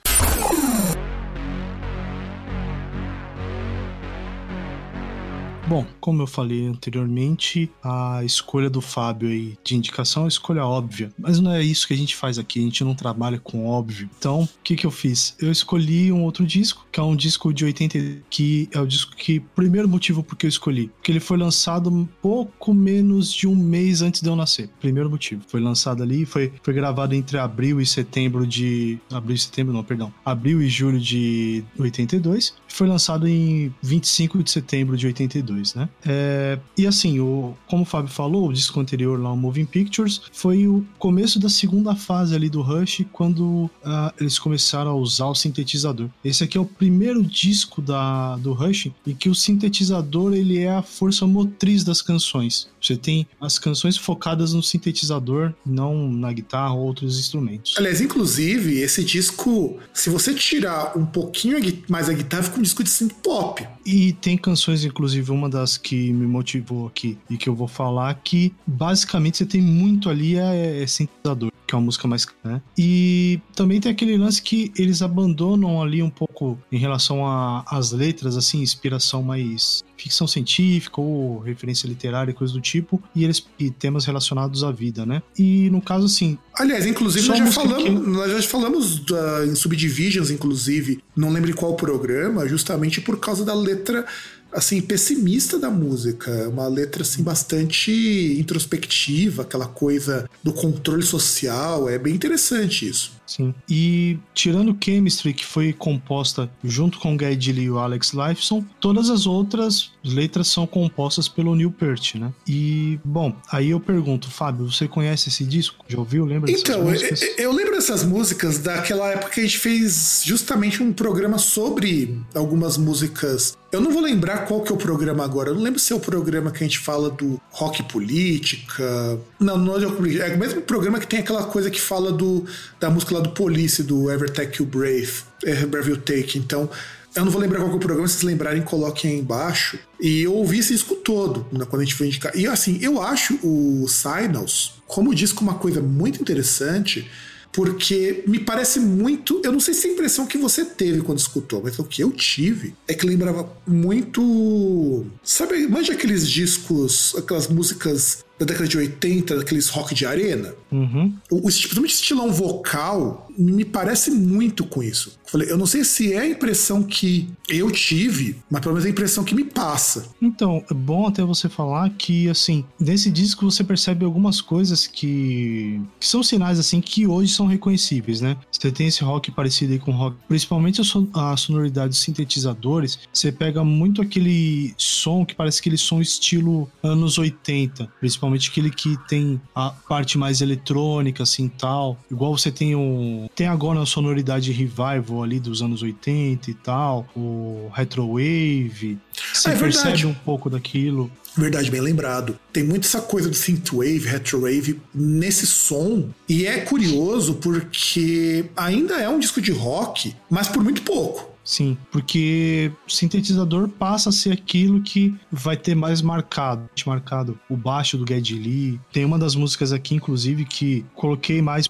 Bom, como eu falei anteriormente, a escolha do Fábio aí de indicação é uma escolha óbvia. Mas não é isso que a gente faz aqui, a gente não trabalha com óbvio. Então, o que, que eu fiz? Eu escolhi um outro disco, que é um disco de 80, que é o disco que. Primeiro motivo porque eu escolhi. Porque ele foi lançado pouco menos de um mês antes de eu nascer. Primeiro motivo. Foi lançado ali, foi, foi gravado entre abril e setembro de. Abril e setembro, não, perdão. Abril e julho de 82. Foi lançado em 25 de setembro de 82 né? É, e assim, o, como o Fábio falou, o disco anterior lá, o Moving Pictures, foi o começo da segunda fase ali do Rush, quando uh, eles começaram a usar o sintetizador. Esse aqui é o primeiro disco da, do Rush em que o sintetizador ele é a força motriz das canções. Você tem as canções focadas no sintetizador, não na guitarra ou outros instrumentos. Aliás, inclusive, esse disco, se você tirar um pouquinho mais a guitarra, fica um disco de synth pop. E tem canções, inclusive, uma das que me motivou aqui e que eu vou falar, que basicamente você tem muito ali é, é sintetizador que é uma música mais. Né? E também tem aquele lance que eles abandonam ali um pouco em relação às letras, assim, inspiração mais ficção científica ou referência literária, coisa do tipo, e eles e temas relacionados à vida, né? E no caso, assim. Aliás, inclusive, nós já, falamos, que... nós já falamos da, em Subdivisions, inclusive, não lembro qual programa, justamente por causa da letra assim pessimista da música, uma letra assim bastante introspectiva, aquela coisa do controle social, é bem interessante isso. Sim. E tirando Chemistry, que foi composta junto com o Guy Dilly e o Alex Lifeson, todas as outras letras são compostas pelo Neil Peart, né? E, bom, aí eu pergunto, Fábio, você conhece esse disco? Já ouviu? Lembra Então, eu, eu lembro dessas músicas daquela época que a gente fez justamente um programa sobre algumas músicas eu não vou lembrar qual que é o programa agora. Eu não lembro se é o programa que a gente fala do rock política. Não, não é rock política. É o mesmo programa que tem aquela coisa que fala do, da música lá do Police, do Ever Take You Brave, é, Brave You Take. Então, eu não vou lembrar qual que é o programa, se vocês lembrarem, coloquem aí embaixo. E eu ouvi esse disco todo, né, quando a gente foi indicar. E assim, eu acho o Signals, como disco, uma coisa muito interessante porque me parece muito. Eu não sei se é a impressão que você teve quando escutou, mas o que eu tive é que lembrava muito. Sabe, manja aqueles discos, aquelas músicas da década de 80, daqueles rock de arena. Uhum. O, o, principalmente estilão vocal me parece muito com isso. Falei, eu não sei se é a impressão que eu tive, mas pelo menos é a impressão que me passa. Então, é bom até você falar que, assim, nesse disco você percebe algumas coisas que, que são sinais, assim, que hoje são reconhecíveis, né? Você tem esse rock parecido aí com rock, principalmente a, sonoridade dos sintetizadores, você pega muito aquele som que parece aquele som estilo anos 80, principalmente aquele que tem a parte mais eletrônica, assim, tal. Igual você tem o... Tem agora a sonoridade revival ali dos anos 80 e tal, o retrowave. Você Ah, é percebe um pouco daquilo. Verdade, bem lembrado. Tem muito essa coisa do synthwave, retrowave nesse som. E é curioso porque ainda é um disco de rock, mas por muito pouco. Sim, porque sintetizador passa a ser aquilo que vai ter mais marcado. Marcado o baixo do Geddy Lee. Tem uma das músicas aqui, inclusive, que coloquei mais.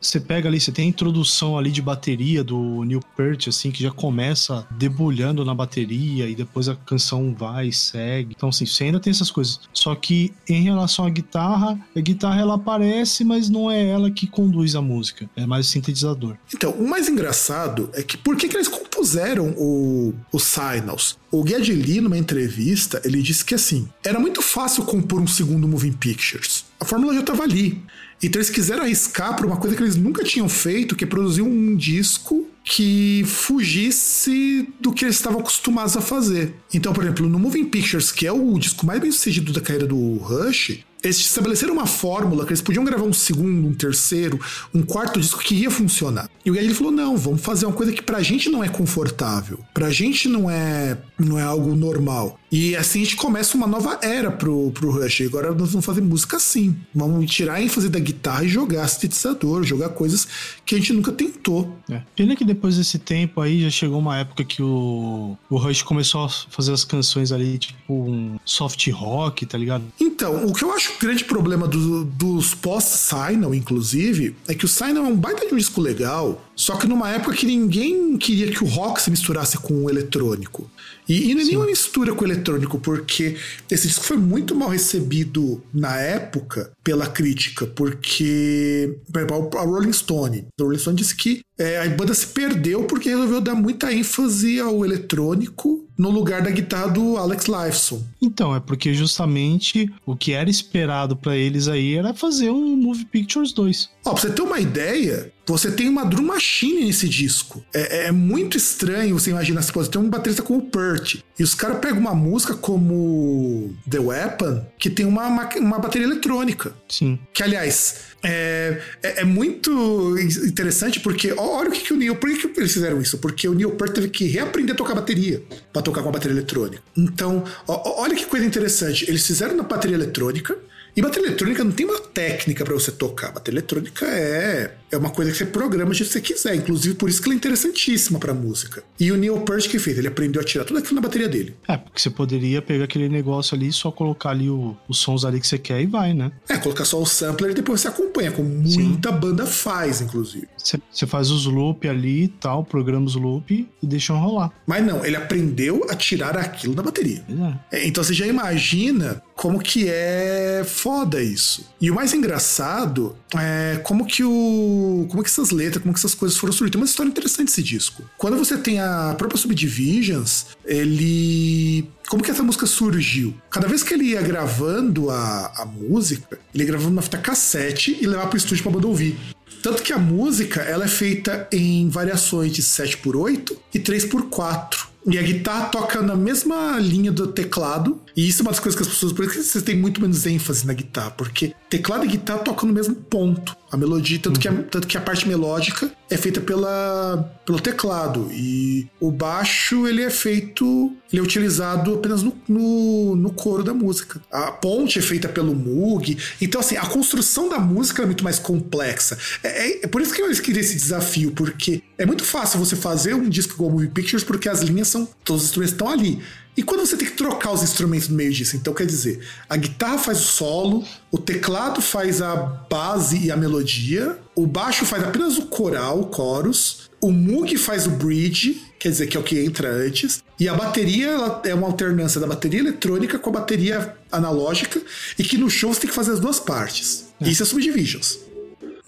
Você pega ali, você tem a introdução ali de bateria do Neil Peart, assim, que já começa debulhando na bateria e depois a canção vai e segue. Então, assim, você ainda tem essas coisas. Só que em relação à guitarra, a guitarra ela aparece, mas não é ela que conduz a música. É mais o sintetizador. Então, o mais engraçado é que por que, que eles compuseram o, o Signals? O Geddy Lee, numa entrevista, ele disse que assim, era muito fácil compor um segundo Moving Pictures. A fórmula já estava ali. Então eles quiseram arriscar para uma coisa que eles nunca tinham feito, que é produzir um disco que fugisse do que eles estavam acostumados a fazer. Então, por exemplo, no Moving Pictures, que é o disco mais bem sucedido da carreira do Rush, eles estabeleceram uma fórmula que eles podiam gravar um segundo, um terceiro, um quarto disco que ia funcionar. E o Geddy falou: não, vamos fazer uma coisa que pra gente não é confortável, pra gente não é, não é algo normal. E assim a gente começa uma nova era pro, pro Rush. Agora nós vamos fazer música assim. Vamos tirar a ênfase da guitarra e jogar sintetizador, jogar coisas que a gente nunca tentou. É. Pena que depois desse tempo aí já chegou uma época que o, o Rush começou a fazer as canções ali, tipo um soft rock, tá ligado? Então, o que eu acho o grande problema do- dos pós-Signal, inclusive, é que o Signal é um baita de um disco legal, só que numa época que ninguém queria que o rock se misturasse com o eletrônico. E, e não é nenhuma mistura com o eletrônico, porque esse disco foi muito mal recebido na época pela crítica, porque por exemplo, a Rolling Stone, a Rolling Stone disse que é, a banda se perdeu porque resolveu dar muita ênfase ao eletrônico no lugar da guitarra do Alex Lifeson. Então, é porque justamente o que era esperado pra eles aí era fazer um Movie Pictures 2. Ó, pra você ter uma ideia, você tem uma drum machine nesse disco. É, é muito estranho você imaginar você tem um baterista como o Pert. E os caras pegam uma música como The Weapon, que tem uma, ma- uma bateria eletrônica. Sim. Que, aliás, é, é, é muito interessante porque olha o que, que o Neil. Por que, que eles fizeram isso? Porque o Neil Peart teve que reaprender a tocar bateria pra tocar com a bateria eletrônica. Então, ó, olha que coisa interessante. Eles fizeram na bateria eletrônica. E bateria eletrônica não tem uma técnica pra você tocar. Bateria eletrônica é, é uma coisa que você programa que você quiser. Inclusive, por isso que ela é interessantíssima pra música. E o Neil Peart que fez? Ele aprendeu a tirar tudo aquilo na bateria dele. É, porque você poderia pegar aquele negócio ali e só colocar ali o- os sons ali que você quer e vai, né? É, colocar só o sampler e depois você acompanha, como muita banda faz, inclusive. Você, faz os loop ali e tal, programa os loop e deixa rolar. Mas não, ele aprendeu a tirar aquilo da bateria. É. É, Então você já imagina como que é foda isso. E o mais engraçado é como que o. como que essas letras, como que essas coisas foram surgidas. Tem uma história interessante esse disco. Quando você tem a própria Subdivisions, ele. Como que essa música surgiu? Cada vez que ele ia gravando a, a música, ele ia gravando uma fita cassete e levava pro estúdio pra banda ouvir. Tanto que a música ela é feita em variações de 7x8 e 3x4. E a guitarra toca na mesma linha do teclado. E isso é uma das coisas que as pessoas. Por isso que vocês têm muito menos ênfase na guitarra. Porque teclado e guitarra tocam no mesmo ponto. A melodia, tanto, que, a, tanto que a parte melódica é feita pela, pelo teclado. E o baixo, ele é feito. Ele é utilizado apenas no, no, no coro da música. A ponte é feita pelo Moog. Então, assim, a construção da música é muito mais complexa. É, é- é por isso que eu queria esse desafio, porque é muito fácil você fazer um disco igual Movie Pictures, porque as linhas são. Todos os instrumentos estão ali. E quando você tem que trocar os instrumentos no meio disso? Então, quer dizer, a guitarra faz o solo, o teclado faz a base e a melodia, o baixo faz apenas o coral, o chorus, o Moog faz o bridge, quer dizer, que é o que entra antes, e a bateria ela é uma alternância da bateria eletrônica com a bateria analógica, e que no show você tem que fazer as duas partes. Isso é Subdivisions.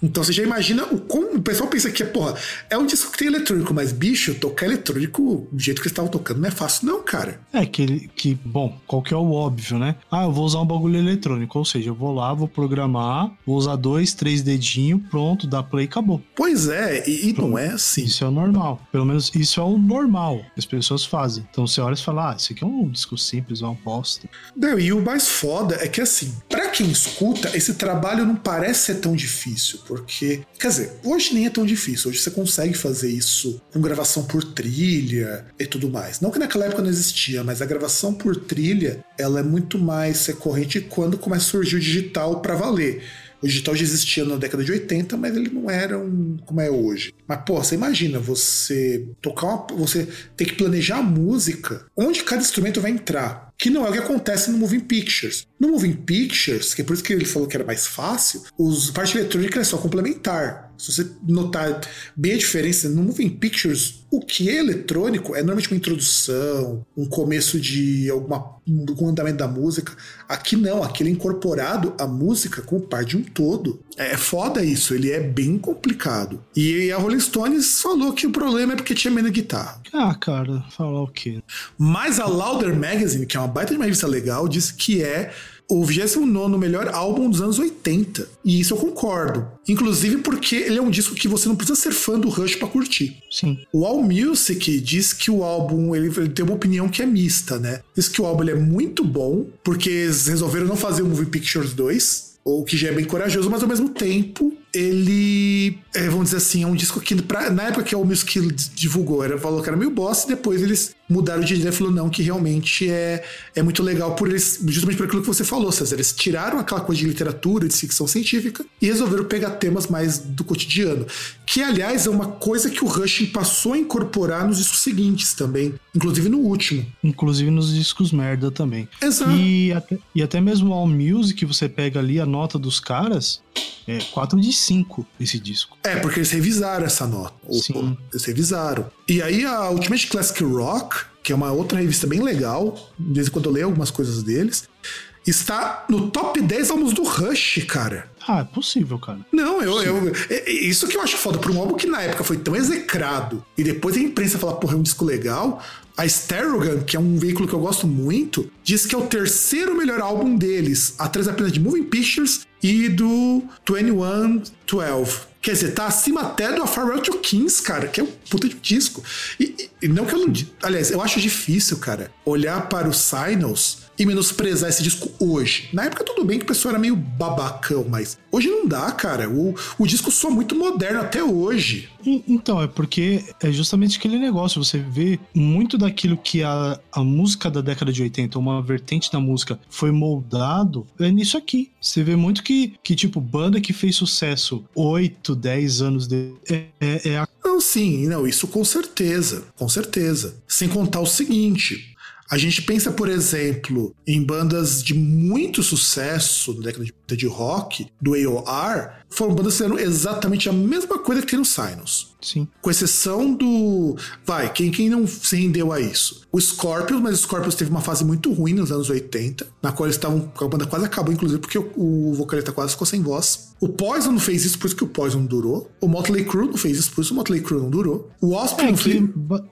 Então você já imagina o como o pessoal pensa que, porra, é um disco que tem eletrônico, mas bicho, tocar eletrônico do jeito que eles estavam tocando não é fácil, não, cara. É, que, que, bom, qual que é o óbvio, né? Ah, eu vou usar um bagulho eletrônico, ou seja, eu vou lá, vou programar, vou usar dois, três dedinhos, pronto, dá play e acabou. Pois é, e, e não é assim. Isso é o normal. Pelo menos isso é o normal que as pessoas fazem. Então você olha e fala, ah, isso aqui é um disco simples, é uma bosta. Não, e o mais foda é que assim, pra quem escuta, esse trabalho não parece ser tão difícil, porque, quer dizer, hoje nem é tão difícil, hoje você consegue fazer isso com gravação por trilha e tudo mais. Não que naquela época não existia, mas a gravação por trilha, ela é muito mais recorrente quando começa a surgir o digital para valer. O digital já existia na década de 80, mas ele não era um, como é hoje. Mas, pô, você imagina você tocar uma, você ter que planejar a música, onde cada instrumento vai entrar. Que não é o que acontece no Moving Pictures. No Moving Pictures, que é por isso que ele falou que era mais fácil, os parte eletrônica é só complementar. Se você notar bem a diferença no Moving Pictures, o que é eletrônico é normalmente uma introdução, um começo de alguma do andamento da música. Aqui não, aqui ele é incorporado a música como parte de um todo. É foda isso, ele é bem complicado. E a Rolling Stones falou que o problema é porque tinha menos guitarra. Ah, cara, falar o quê? Mas a Louder Magazine, que é uma baita de uma revista legal, disse que é o 29 melhor álbum dos anos 80. E isso eu concordo. Inclusive porque ele é um disco que você não precisa ser fã do Rush para curtir. Sim. O All Music diz que o álbum, ele, ele, tem uma opinião que é mista, né? Diz que o álbum é muito bom, porque eles resolveram não fazer o Movie Pictures 2, o que já é bem corajoso, mas ao mesmo tempo ele, é, vamos dizer assim, é um disco que pra, na época que o Music divulgou, era, falou que era meio bosta, e depois eles mudaram de ideia e falou não, que realmente é, é muito legal por eles, justamente por aquilo que você falou, César, eles tiraram aquela coisa de literatura, de ficção científica e resolveram pegar temas mais do cotidiano, que aliás é uma coisa que o Rushing passou a incorporar nos discos seguintes também, inclusive no último. Inclusive nos discos merda também. Exato. E até, e até mesmo o All Music, você pega ali a nota dos caras, é 4 de 5 esse disco. É, porque eles revisaram essa nota. Sim. Eles revisaram. E aí a Ultimate Classic Rock, que é uma outra revista bem legal, de vez em quando eu leio algumas coisas deles, está no top 10 álbuns do Rush, cara. Ah, é possível, cara. Não, eu, eu, é, isso que eu acho foda. Pra um álbum que na época foi tão execrado e depois a imprensa fala, porra, é um disco legal. A Starogan, que é um veículo que eu gosto muito, diz que é o terceiro melhor álbum deles, atrás apenas de Moving Pictures e do 2112. Quer dizer, tá acima até do A Farewell to Kings, cara, que é um puta de disco. E, e não que eu não. Aliás, eu acho difícil, cara, olhar para os Signals e menosprezar esse disco hoje. Na época, tudo bem que o pessoal era meio babacão, mas hoje não dá, cara. O, o disco soa muito moderno até hoje. Então, é porque é justamente aquele negócio. Você vê muito daquilo que a, a música da década de 80, uma vertente da música, foi moldado, é nisso aqui. Você vê muito que, que tipo, banda que fez sucesso 8, 10 anos de. É, é, é a... Não, sim, não, isso com certeza, com certeza. Sem contar o seguinte. A gente pensa, por exemplo, em bandas de muito sucesso na década de, rock, do AOR, foram bandas que fizeram exatamente a mesma coisa que tem no Sinus. Sim. Com exceção do. Vai, quem, quem não se rendeu a isso? O Scorpions, mas o Scorpions teve uma fase muito ruim nos anos 80, na qual eles estavam. A banda quase acabou, inclusive, porque o, o vocalista quase ficou sem voz. O Poison não fez isso, por isso que o Poison durou. O Motley Crue não fez isso, por isso o Motley Crue não durou. O Osprey É não que, fez.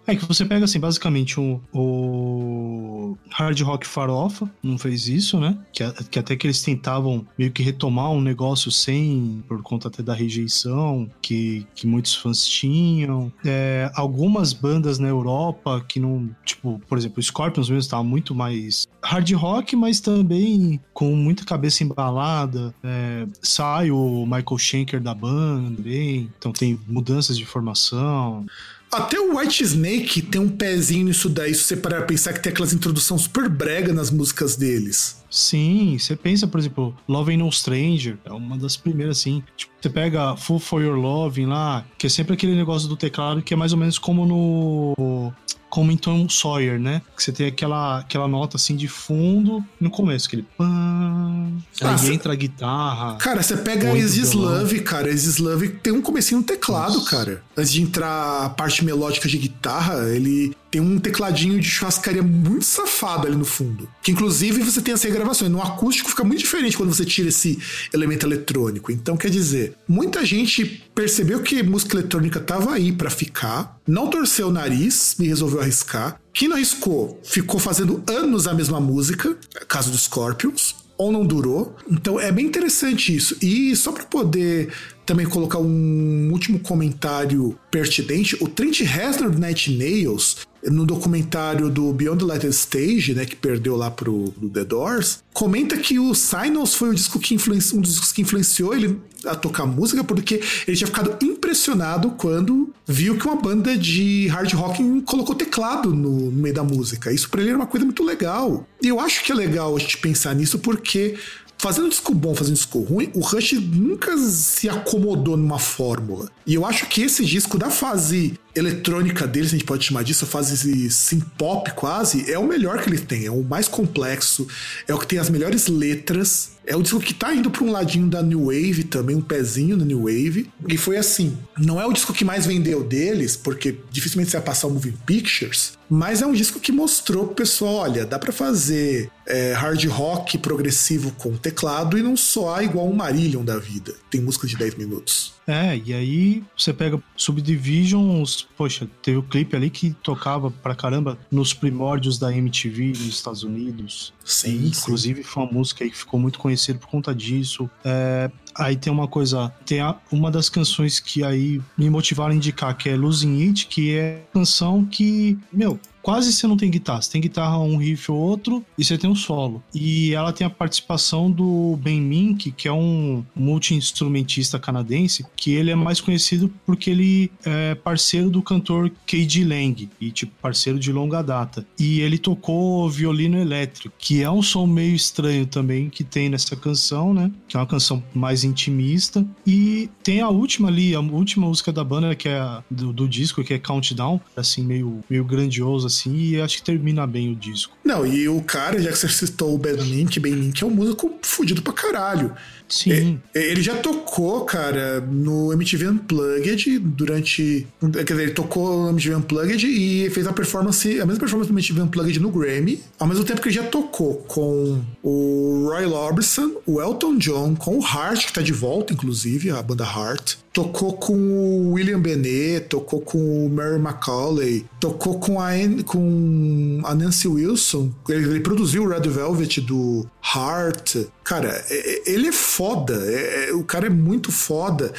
é que você pega, assim, basicamente o, o Hard Rock Farofa não fez isso, né? Que, que até que eles tentavam meio que retomar um negócio sem, por conta até da rejeição que, que muitos fãs tinham. É, algumas bandas na Europa que não, tipo, por exemplo, o Scorpions mesmo estava muito mais hard rock, mas também com muita cabeça embalada. É, sai o Michael Schenker da banda também, então tem mudanças de formação. Até o White Snake tem um pezinho nisso daí, se você parar pensar que tem aquelas introduções super brega nas músicas deles. Sim, você pensa, por exemplo, Love Ain't No Stranger, é uma das primeiras, assim. Tipo, você pega Full For Your Loving lá, que é sempre aquele negócio do teclado que é mais ou menos como no. Como em Tom Sawyer, né? Que você tem aquela, aquela nota assim de fundo no começo, aquele pam. Ah, aí cê- entra a guitarra. Cara, você pega violão. Love, cara. Love tem um comecinho no teclado, Nossa. cara. Antes de entrar a parte melódica de guitarra, ele tem um tecladinho de churrascaria muito safado ali no fundo. Que inclusive você tem as regravações. No acústico fica muito diferente quando você tira esse elemento eletrônico. Então, quer dizer, muita gente percebeu que música eletrônica tava aí para ficar, não torceu o nariz e resolveu arriscar. Quem não arriscou ficou fazendo anos a mesma música, caso dos Scorpions ou não durou. Então é bem interessante isso. E só para poder também colocar um último comentário pertinente, o Trent Reznor do Night Nails, no documentário do Beyond the Light Stage, né, que perdeu lá pro, pro The Doors, comenta que o Signals foi o disco que um dos discos que influenciou ele a tocar música, porque ele tinha ficado impressionado quando viu que uma banda de hard rock colocou teclado no, no meio da música. Isso para ele era uma coisa muito legal. E eu acho que é legal a gente pensar nisso porque fazendo disco bom, fazendo disco ruim, o Rush nunca se acomodou numa fórmula. E eu acho que esse disco da fase eletrônica deles, a gente pode chamar disso, a fase sim pop quase, é o melhor que ele tem, é o mais complexo, é o que tem as melhores letras, é o disco que tá indo pra um ladinho da New Wave também, um pezinho da New Wave. E foi assim, não é o disco que mais vendeu deles, porque dificilmente você vai passar o Moving Pictures, mas é um disco que mostrou pro pessoal, olha, dá para fazer é, hard rock progressivo com teclado e não soar igual um Marillion da vida. Tem música de 10 minutos. É, e aí você pega Subdivisions, poxa, teve o um clipe ali que tocava pra caramba nos primórdios da MTV nos Estados Unidos. Sim. E, inclusive foi uma música aí que ficou muito conhecida por conta disso. É, aí tem uma coisa, tem a, uma das canções que aí me motivaram a indicar, que é Losing It, que é canção que, meu, quase você não tem guitarra. Você tem guitarra, um riff ou outro, e você tem um solo. E ela tem a participação do Ben Mink, que é um multi-instrumentista canadense, que ele é mais conhecido porque ele é parceiro do cantor K.D. Lang, e tipo, parceiro de longa data. E ele tocou violino elétrico, que é um som meio estranho também que tem nessa canção, né? Que é uma canção mais intimista. E tem a última ali, a última música da banda, que é do, do disco, que é Countdown, assim, meio, meio grandioso, assim, e acho que termina bem o disco. Não, e o cara, já que você citou o Ben Link, Ben Link é um músico fudido pra caralho. Sim. Ele já tocou, cara, no MTV Unplugged durante. Quer dizer, ele tocou no MTV Unplugged e fez a performance, a mesma performance do MTV Unplugged no Grammy, ao mesmo tempo que ele já tocou com o Roy Orbison, o Elton John, com o Heart, que tá de volta, inclusive, a banda Heart. Tocou com o William Benet, tocou com o Mary McCauley, tocou com a, com a Nancy Wilson. Ele, ele produziu o Red Velvet do Heart. Cara, é, é, ele é foda. É, o cara é muito foda.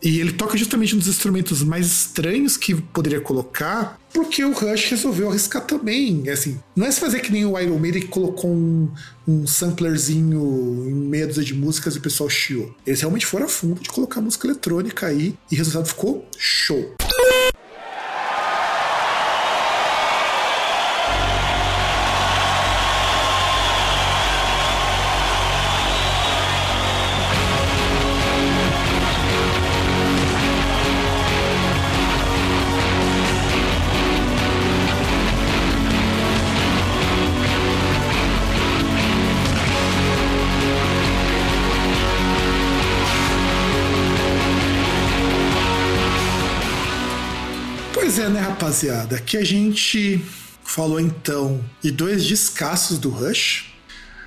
E ele toca justamente nos instrumentos mais estranhos que poderia colocar, porque o Rush resolveu arriscar também. Assim, não é se fazer que nem o Iron Maiden que colocou um, um samplerzinho em meia dúzia de músicas e o pessoal chiou. Eles realmente foram a fundo de colocar música eletrônica aí e o resultado ficou show. Rapaziada? Aqui a gente falou então de dois descassos do Rush.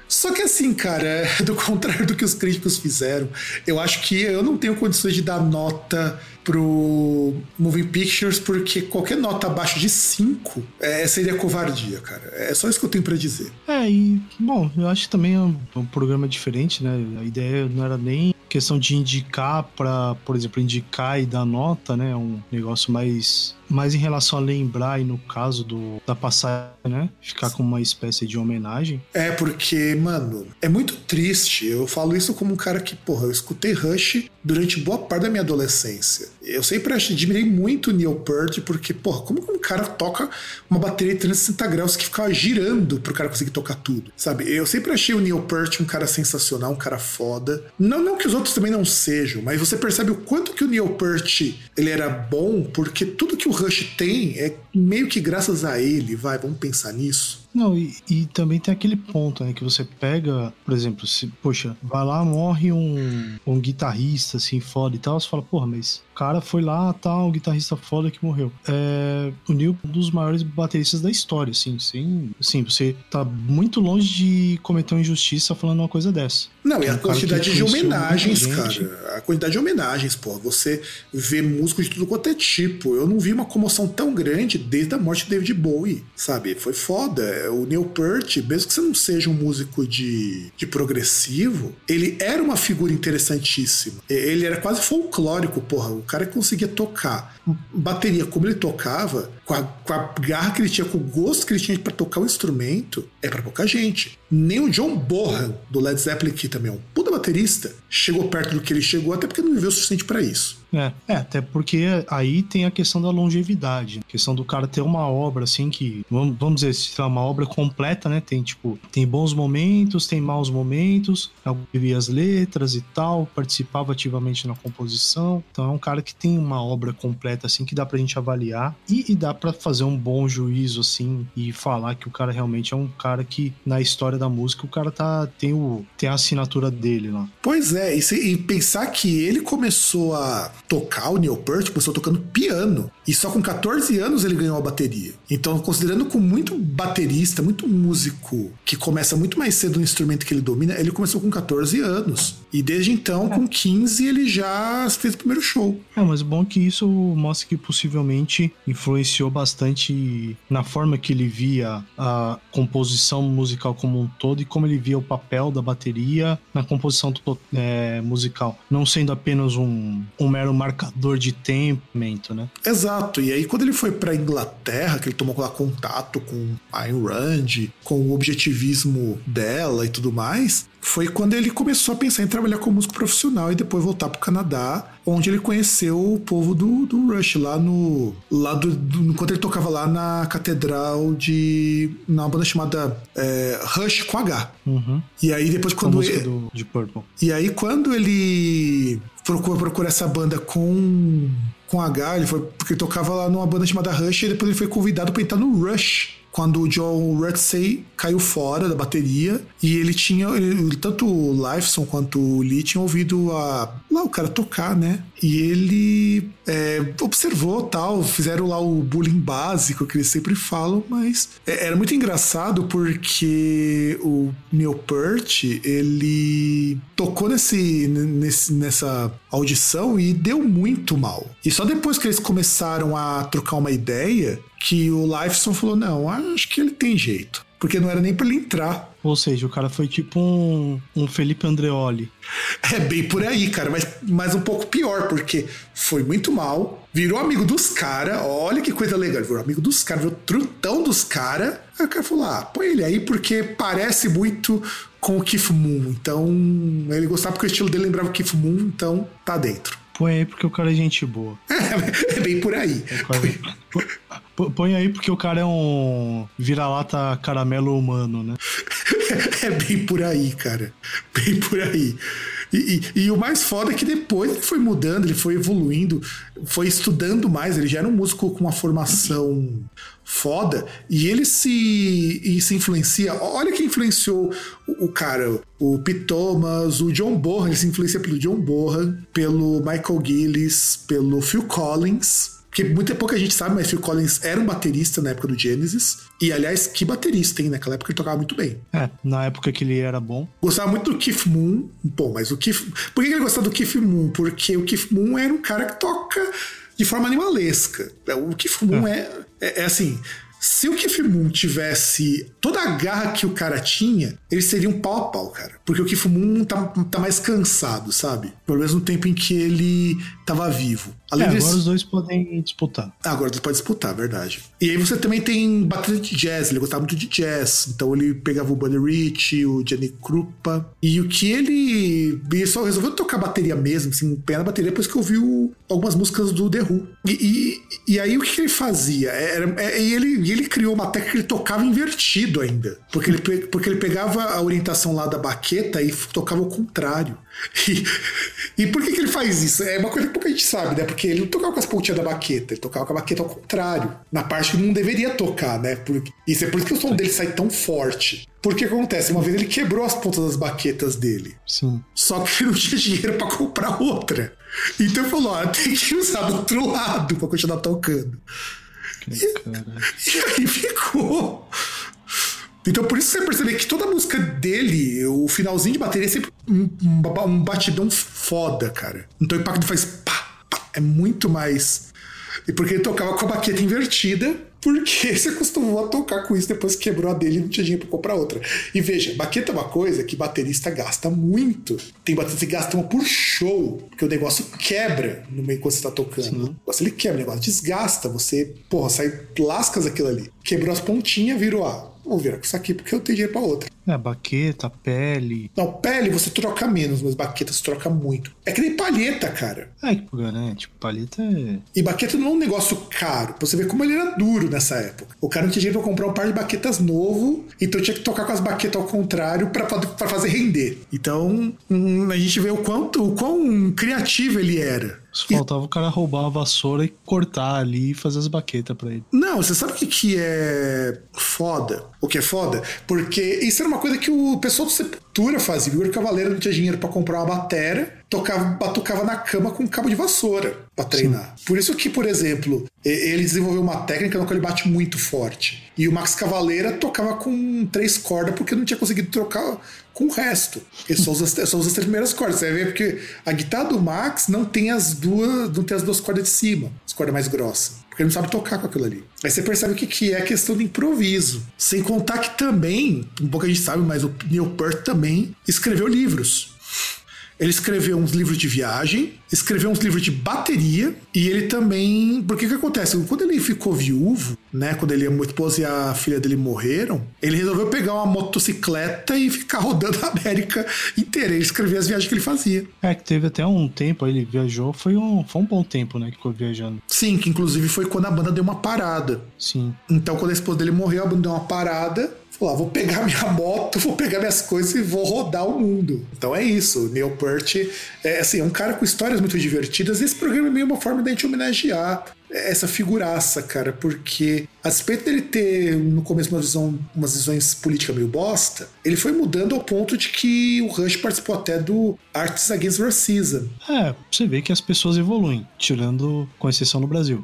Só que assim, cara, do contrário do que os críticos fizeram, eu acho que eu não tenho condições de dar nota pro Moving Pictures, porque qualquer nota abaixo de 5 é, seria covardia, cara. É só isso que eu tenho para dizer. É, e, bom, eu acho que também é um, um programa diferente, né? A ideia não era nem questão de indicar para, por exemplo, indicar e dar nota, né? Um negócio mais mais em relação a lembrar, e no caso do, da passagem, né? Ficar com uma espécie de homenagem. É, porque, mano, é muito triste. Eu falo isso como um cara que, porra, eu escutei Rush durante boa parte da minha adolescência. Eu sempre admirei muito o Neil Peart, porque, porra, como que um cara toca uma bateria de 360 graus que ficava girando pro cara conseguir tocar tudo, sabe? Eu sempre achei o Neil Peart um cara sensacional, um cara foda. Não, não que os outros também não sejam, mas você percebe o quanto que o Neil Peart ele era bom, porque tudo que o Rush tem é meio que graças a ele, vai, vamos pensar nisso. Não, e, e, também tem aquele ponto, né? Que você pega, por exemplo, se, poxa, vai lá, morre um, um guitarrista, assim, foda e tal, você fala, porra, mas o cara foi lá, tal, um guitarrista foda que morreu. É, o Neil um dos maiores bateristas da história, assim, assim, você tá muito longe de cometer uma injustiça falando uma coisa dessa. Não, e a quantidade de homenagens, cara. A quantidade de homenagens, pô. Você vê músicos de tudo quanto é tipo. Eu não vi uma comoção tão grande desde a morte de David Bowie, sabe? Foi foda o Neil Peart, mesmo que você não seja um músico de, de progressivo, ele era uma figura interessantíssima. Ele era quase folclórico, porra. O cara conseguia tocar bateria como ele tocava, com a, com a garra que ele tinha, com o gosto que ele tinha para tocar o instrumento, é para pouca gente. Nem o John Bonham, do Led Zeppelin, que também é um puta baterista, chegou perto do que ele chegou, até porque não viveu o suficiente para isso. É, é, até porque aí tem a questão da longevidade, a questão do cara ter uma obra assim que, vamos, dizer, se é uma obra completa, né? Tem tipo, tem bons momentos, tem maus momentos, vivia as letras e tal, participava ativamente na composição. Então é um cara que tem uma obra completa assim que dá pra gente avaliar e, e dá para fazer um bom juízo assim e falar que o cara realmente é um cara que na história da música o cara tá tem o tem a assinatura dele lá. Pois é, e, se, e pensar que ele começou a tocar o Neil Peart, começou tocando piano. E só com 14 anos ele ganhou a bateria. Então, considerando com muito baterista, muito músico que começa muito mais cedo no instrumento que ele domina, ele começou com 14 anos. E desde então, com 15, ele já fez o primeiro show. É, mas bom que isso mostra que possivelmente influenciou bastante na forma que ele via a composição musical como um todo e como ele via o papel da bateria na composição é, musical. Não sendo apenas um, um mero marcador de tempo, né? Exato. E aí, quando ele foi para Inglaterra, que ele tomou lá contato com Ayn Rand, com o objetivismo dela e tudo mais, foi quando ele começou a pensar em trabalhar como músico profissional e depois voltar para o Canadá, onde ele conheceu o povo do, do Rush lá no. lá do, do, enquanto ele tocava lá na catedral de. na banda chamada é, Rush com H. Uhum. E aí depois quando. ele, do, de Purple. E aí quando ele procurou procurar essa banda com com H, ele foi porque ele tocava lá numa banda chamada Rush e depois ele foi convidado para entrar no Rush quando o John Rutsey caiu fora da bateria e ele tinha, ele, tanto o Lifeson quanto o Lee tinham ouvido a, lá o cara tocar, né? E ele é, observou tal, fizeram lá o bullying básico que eles sempre falam, mas é, era muito engraçado porque o Neil Peart, ele tocou nesse, nesse, nessa audição e deu muito mal. E só depois que eles começaram a trocar uma ideia, que o Lifeson falou: não, acho que ele tem jeito. Porque não era nem para ele entrar. Ou seja, o cara foi tipo um, um Felipe Andreoli. É bem por aí, cara, mas, mas um pouco pior, porque foi muito mal, virou amigo dos caras, olha que coisa legal, virou amigo dos caras, virou trutão dos caras. Aí o cara falou: ah, põe ele aí porque parece muito com o Keith Moon. Então, ele gostava porque o estilo dele lembrava o Keith Moon, então tá dentro. Põe aí porque o cara é gente boa. é bem por aí. Põe, põe aí porque o cara é um vira-lata caramelo humano, né? é bem por aí, cara. Bem por aí. E, e, e, o mais foda é que depois ele foi mudando, ele foi evoluindo, foi estudando mais. Ele já era um músico com uma formação foda e ele se, e se influencia. Olha que influenciou o, o, cara, o Pete Thomas, o John Bohan. Ele se influencia pelo John Bohan, pelo Michael Gillis, pelo Phil Collins porque muita pouca gente sabe, mas Phil Collins era um baterista na época do Genesis. E, aliás, que baterista, hein? Naquela época ele tocava muito bem. É, na época que ele era bom. Gostava muito do Keith Moon. Pô, mas o Keith... Por que ele gostava do Keith Moon? Porque o Keith Moon era um cara que toca de forma animalesca. O Keith Moon é, é, é assim... Se o Keith Moon tivesse toda a garra que o cara tinha, ele seria um pau a pau, cara. Porque o Keith Moon tá, tá mais cansado, sabe? Pelo menos no tempo em que ele tava vivo. Além é, agora disso... os dois podem disputar. Ah, agora eles podem disputar, verdade. E aí você também tem bateria de jazz, ele gostava muito de jazz. Então ele pegava o Buddy Rich, o Jenny Krupa. E o que ele. Ele só resolveu tocar bateria mesmo, assim, pegar na bateria depois que ouviu algumas músicas do The Who. E, e, e aí o que ele fazia? Era, é, e ele, ele criou uma técnica que ele tocava invertido ainda. Porque ele, porque ele pegava a orientação lá da baqueta e tocava ao contrário. E, e por que, que ele faz isso? É uma coisa pouca gente sabe, né? Porque ele não tocava com as pontinhas da baqueta, ele tocava com a baqueta ao contrário, na parte que não deveria tocar, né? Porque, isso é por isso que o som dele sai tão forte. Porque acontece, uma vez ele quebrou as pontas das baquetas dele. Sim. Só que ele não tinha dinheiro para comprar outra. Então ele falou: ó, tem que usar do outro lado pra continuar tocando. E, e aí ficou. Então por isso você percebe que toda a música dele, o finalzinho de bateria é sempre um, um ba- batidão foda, cara. Então o impacto faz pá, pá, é muito mais. E porque ele tocava com a baqueta invertida, porque você acostumou a tocar com isso depois que quebrou a dele e não tinha dinheiro pra comprar outra. E veja, baqueta é uma coisa que baterista gasta muito. Tem baterista que gasta uma por show, porque o negócio quebra no meio quando você tá tocando. O negócio ele quebra, o negócio desgasta. Você, porra, sai lascas aquilo ali. Quebrou as pontinhas, virou, ah, vou virar com isso aqui porque eu tenho dinheiro pra outra. É, baqueta, pele. Não, pele você troca menos, mas baqueta você troca muito. É que nem palheta, cara. É, que né? Tipo, palheta é. E baqueta não é um negócio caro. Pra você ver como ele era duro nessa época. O cara não tinha dinheiro pra comprar um par de baquetas novo, então tinha que tocar com as baquetas ao contrário pra, pra fazer render. Então, hum, a gente vê o quanto o quão criativo ele era. Só E- faltava o cara roubar a vassoura e cortar ali e fazer as baquetas pra ele. Não, você sabe o que, que é foda? O que é foda? Porque isso era uma coisa que o pessoal do Sepultura fazia. O Cavaleiro não tinha dinheiro pra comprar uma batera, tocava, batucava na cama com um cabo de vassoura pra treinar. Por isso que, por exemplo, e- ele desenvolveu uma técnica na qual ele bate muito forte. E o Max Cavaleira tocava com três cordas porque não tinha conseguido trocar com o resto. Usa, só usa as três primeiras cordas. Você vai ver porque a guitarra do Max não tem as duas, não tem as duas cordas de cima, as cordas mais grossas. Porque ele não sabe tocar com aquilo ali. Aí você percebe o que, que é a questão do improviso. Sem contar que também, um pouco a gente sabe, mas o Neil Peart também escreveu livros. Ele escreveu uns livros de viagem, escreveu uns livros de bateria, e ele também. Porque o que acontece? Quando ele ficou viúvo, né? Quando ele, a esposa e a filha dele morreram, ele resolveu pegar uma motocicleta e ficar rodando a América inteira. Ele escrevia as viagens que ele fazia. É, que teve até um tempo, aí ele viajou, foi um, foi um bom tempo, né, que ficou viajando. Sim, que inclusive foi quando a banda deu uma parada. Sim. Então, quando a esposa dele morreu, a banda deu uma parada. Ah, vou pegar minha moto, vou pegar minhas coisas e vou rodar o mundo. Então é isso. O Neil Peart é, assim, é um cara com histórias muito divertidas. E esse programa é meio uma forma da gente homenagear essa figuraça, cara. Porque, a despeito dele ter, no começo, uma visão, umas visões políticas meio bosta, ele foi mudando ao ponto de que o Rush participou até do Artists Against Racism. É, você vê que as pessoas evoluem, tirando, com exceção no Brasil.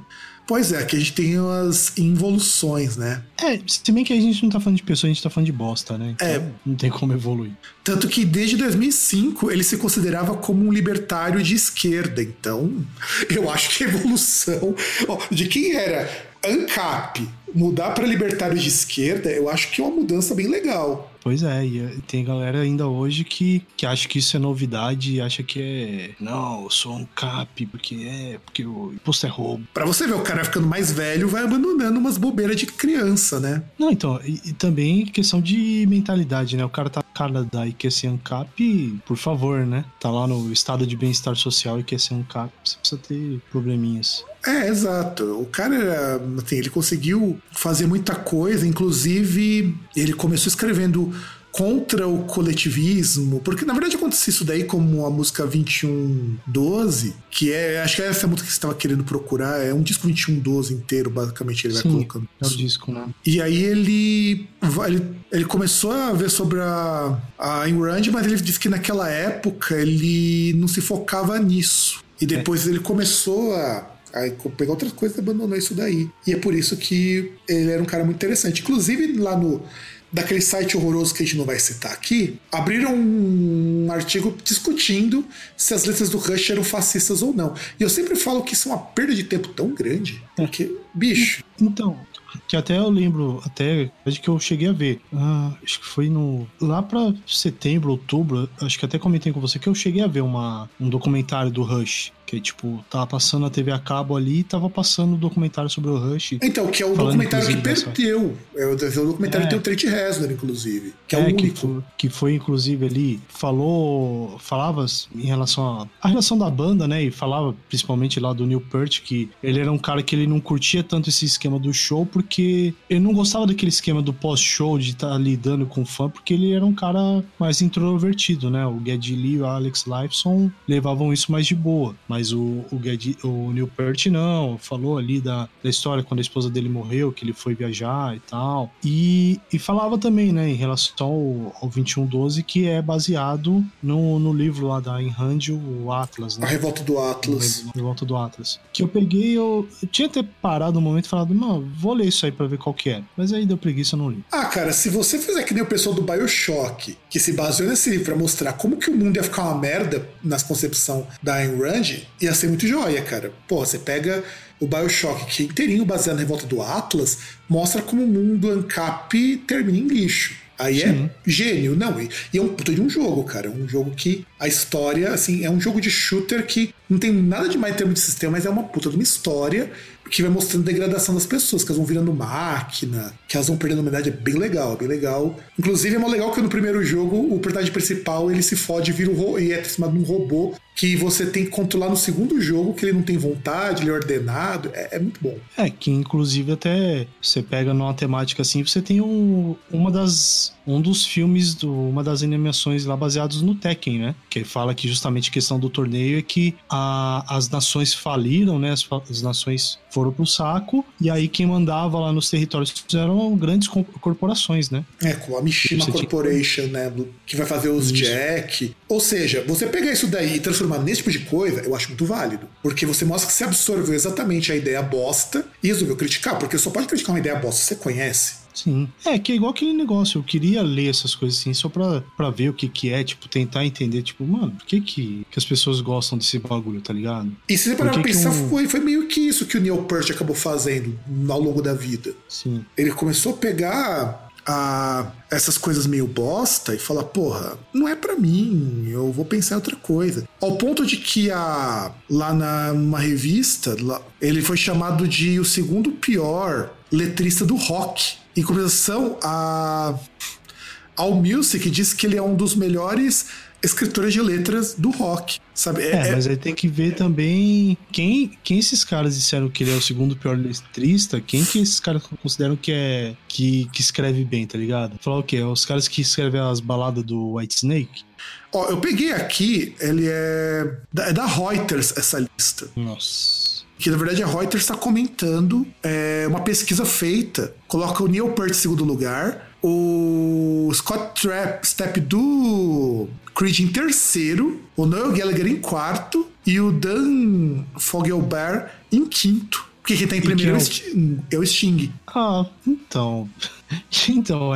Pois é, que a gente tem as involuções, né? É, se bem que a gente não tá falando de pessoa, a gente tá falando de bosta, né? Então, É. Não tem como evoluir. Tanto que desde 2005 ele se considerava como um libertário de esquerda. Então, eu acho que a evolução ó, de quem era ANCAP mudar para libertário de esquerda, eu acho que é uma mudança bem legal. Pois é, e eh, tem galera ainda hoje que, que acha que isso é novidade e acha que é. Não, eu sou um cap, porque é, porque o imposto é roubo. Pra você ver, o cara ficando mais velho vai abandonando umas bobeiras de criança, né? Não, então, e, e também questão de mentalidade, né? O cara tá Canadá e quer ser ANCAP, por favor, né? Tá lá no estado de bem-estar social e quer ser ANCAP, você precisa ter probleminhas. É, exato. O cara, era, assim, ele conseguiu fazer muita coisa, inclusive ele começou escrevendo contra o coletivismo, porque na verdade acontece isso daí como a música 2112, que é, acho que é essa música que você estava querendo procurar, é um disco 2112 inteiro, basicamente ele vai Sim, colocando. é o disco, né? E aí ele, ele, ele começou a ver sobre a, a Ayn Rand, mas ele disse que naquela época ele não se focava nisso. E depois ele começou a, a pegar outras coisas e abandonou isso daí. E é por isso que ele era um cara muito interessante. Inclusive lá no daquele site horroroso que a gente não vai citar aqui, abriram um artigo discutindo se as letras do Rush eram fascistas ou não. E eu sempre falo que isso é uma perda de tempo tão grande, porque, bicho, Então, que até eu lembro, até que eu cheguei a ver. Ah, acho que foi no. Lá pra setembro, outubro, acho que até comentei com você que eu cheguei a ver uma, um documentário do Rush. Que tipo, tava passando a TV a cabo ali e tava passando o documentário sobre o Rush. Então, que é o documentário que perdeu. É o, o documentário É. que tem o Trent Reznor, inclusive. Que é, É, o que único. foi, que foi, inclusive, ali, falou, falava em relação à a relação da banda, né, e falava principalmente lá do Neil Peart, que ele era um cara que ele não curtia tanto esse esquema do show, porque ele não gostava daquele esquema do pós-show, de estar lidando com fã, porque ele era um cara mais introvertido, né, o Geddy Lee e o Alex Lifeson levavam isso mais de boa, mas Mas o, o, o Neil Peart não, falou ali da, da história quando a esposa dele morreu, que ele foi viajar e tal. E, e falava também, né, em relação ao, ao 2112, que é baseado no, no livro lá da Ayn Rand, o Atlas, né? A Revolta do Atlas. A Revolta do Atlas. Que eu peguei, eu, eu tinha até parado um momento e falado, não, vou ler isso aí pra ver qual que é. Mas aí deu preguiça, não li. Ah, cara, se você fizer que nem o pessoal do Bioshock, que se baseou nesse livro pra mostrar como que o mundo ia ficar uma merda nas concepção da Ayn Rand, ia ser muito joia, cara. Pô, você pega o Bioshock, que é inteirinho baseado na revolta do Atlas, mostra como o mundo ANCAP termina em lixo. Aí é Sim. é gênio, não. E, e, é um puta de um jogo, cara. É um jogo que a história, assim, é um jogo de shooter que não tem nada demais em termos de sistema, mas é uma puta de uma história que vai mostrando a degradação das pessoas, que elas vão virando máquina, que elas vão perdendo a humanidade. É bem legal, bem legal. Inclusive, é mais legal que no primeiro jogo, o personagem principal ele se fode vira um e é transformado num robô que você tem que controlar no segundo jogo, que ele não tem vontade, ele é ordenado. É, é muito bom. É, que inclusive até você pega numa temática assim, você tem um, uma das, um dos filmes, do, uma das animações lá baseados no Tekken, né? Que fala que justamente a questão do torneio é que a, as nações faliram, né? As, as nações foram pro saco, e aí quem mandava lá nos territórios eram grandes corporações, né? É, com a Mishima Corporation, tinha... né? Que vai fazer os isso. Jack. Ou seja, você pegar isso daí e transformar nesse tipo de coisa, eu acho muito válido. Porque você mostra que você absorveu exatamente a ideia bosta e resolveu criticar, porque só pode criticar uma ideia bosta se você conhece. Sim. É, que é igual aquele negócio. Eu queria ler essas coisas assim, só pra, pra ver o que que é, tipo, tentar entender, tipo, mano, por que que, que as pessoas gostam desse bagulho, tá ligado? E se você parar pra pensar, um... foi, foi meio que isso que o Neil Peart acabou fazendo ao longo da vida. Sim. Ele começou a pegar a essas coisas meio bosta e falar, porra, não é para mim, eu vou pensar em outra coisa. Ao ponto de que a lá na uma revista, lá, ele foi chamado de o segundo pior letrista do rock. Em compensação, a All Music diz que ele é um dos melhores escritores de letras do rock, sabe? É, é, mas aí tem que ver também quem, quem esses caras disseram que ele é o segundo pior letrista, quem que esses caras consideram que é que, que escreve bem, tá ligado? Falar o quê? Os caras que escrevem as baladas do White Snake? Ó, eu peguei aqui, ele é da, é da Reuters essa lista. Nossa que na verdade a Reuters está comentando é, uma pesquisa feita, coloca o Neil Peart em segundo lugar, o Scott Trapp, Step do Creed em terceiro, o Noel Gallagher em quarto e o Dan Fogelberg em quinto. Porque quem tá em primeiro é o Sting. Ah, então. Então,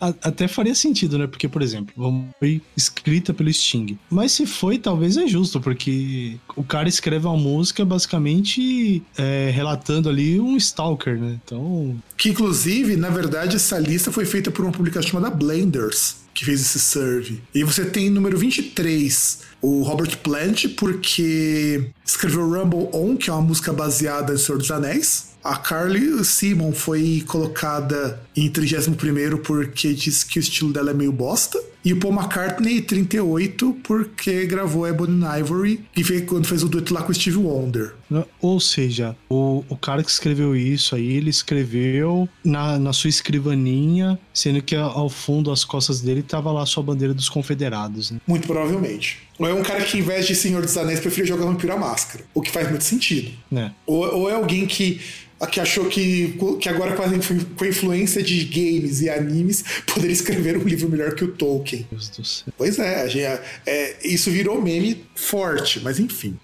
até faria sentido, né? Porque, por exemplo, foi escrita pelo Sting. Mas se foi, talvez é justo, porque o cara escreve uma música basicamente é, relatando ali um Stalker, né? Então. Que inclusive, na verdade, essa lista foi feita por uma publicação chamada Blenders que fez esse serve. E você tem número 23, o Robert Plant, porque escreveu Rumble On, que é uma música baseada em Senhor dos Anéis. A Carly Simon foi colocada em 31 porque diz que o estilo dela é meio bosta. E o Paul McCartney, 38, porque gravou Ebony Ivory e fez, quando fez o dueto lá com o Steve Wonder. Ou seja, o, o cara que escreveu isso aí, ele escreveu na, na sua escrivaninha, sendo que ao fundo, as costas dele, tava lá a sua bandeira dos confederados. Né? Muito provavelmente. Ou é um cara que, em vez de Senhor dos Anéis, prefere jogar Vampiro à Máscara. O que faz muito sentido. É. Ou, ou é alguém que que achou que, que agora com a, influência de games e animes poderia escrever um livro melhor que o Tolkien. Pois é, gente, é, isso virou meme forte, mas enfim.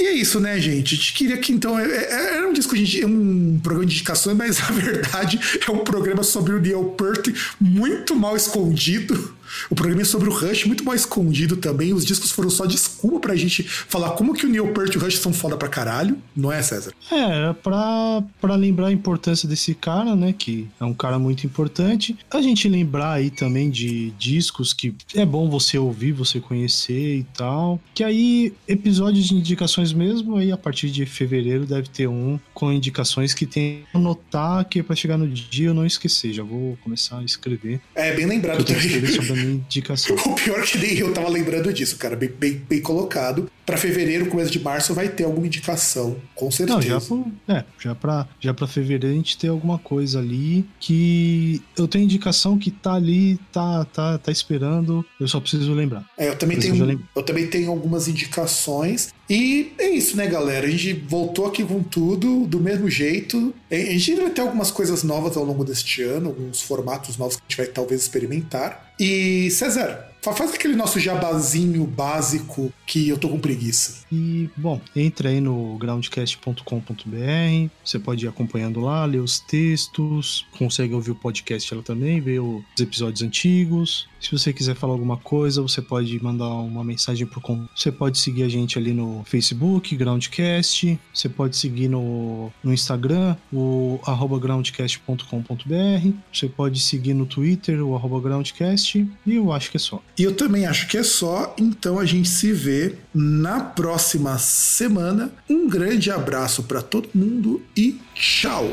E é isso, né, gente? A gente queria que então. É, é, era um disco de um programa de indicações, mas na verdade é um programa sobre o Neil Peart muito mal escondido. O programa é sobre o Rush, muito mal escondido também. Os discos foram só desculpa pra gente falar como que o Neil Peart e o Rush são foda pra caralho, não é, César? É, pra, pra lembrar a importância desse cara, né? Que é um cara muito importante. A gente lembrar aí também de discos que é bom você ouvir, você conhecer e tal. Que aí, episódios de indicações mesmo, aí a partir de fevereiro deve ter um com indicações que tem anotar que é pra chegar no dia eu não esquecer. Já vou começar a escrever. É, bem lembrado também minha indicação. O pior que nem eu tava lembrando disso, cara. Bem, bem, bem colocado. Para fevereiro, começo de março, vai ter alguma indicação, com certeza. Não, já, pro, é, já pra, já pra fevereiro a gente ter alguma coisa ali que eu tenho indicação que tá ali, tá, tá, tá esperando, eu só preciso lembrar. É, eu também, tenho, eu também tenho algumas indicações E é isso, né, galera? A gente voltou aqui com tudo, do mesmo jeito. A gente vai ter algumas coisas novas ao longo deste ano, alguns formatos novos que a gente vai talvez experimentar. E, César, Faz aquele nosso jabazinho básico que eu tô com preguiça. E, bom, entre aí no groundcast.com.br, você pode ir acompanhando lá, ler os textos, consegue ouvir o podcast lá também, ver os episódios antigos. Se você quiser falar alguma coisa, você pode mandar uma mensagem por Você pode seguir a gente ali no Facebook, Groundcast. Você pode seguir no, no Instagram, o arroba groundcast.com.br. Você pode seguir no Twitter, o arroba groundcast. E eu acho que é só. E eu também acho que é só. Então a gente se vê na próxima semana. Um grande abraço para todo mundo e tchau!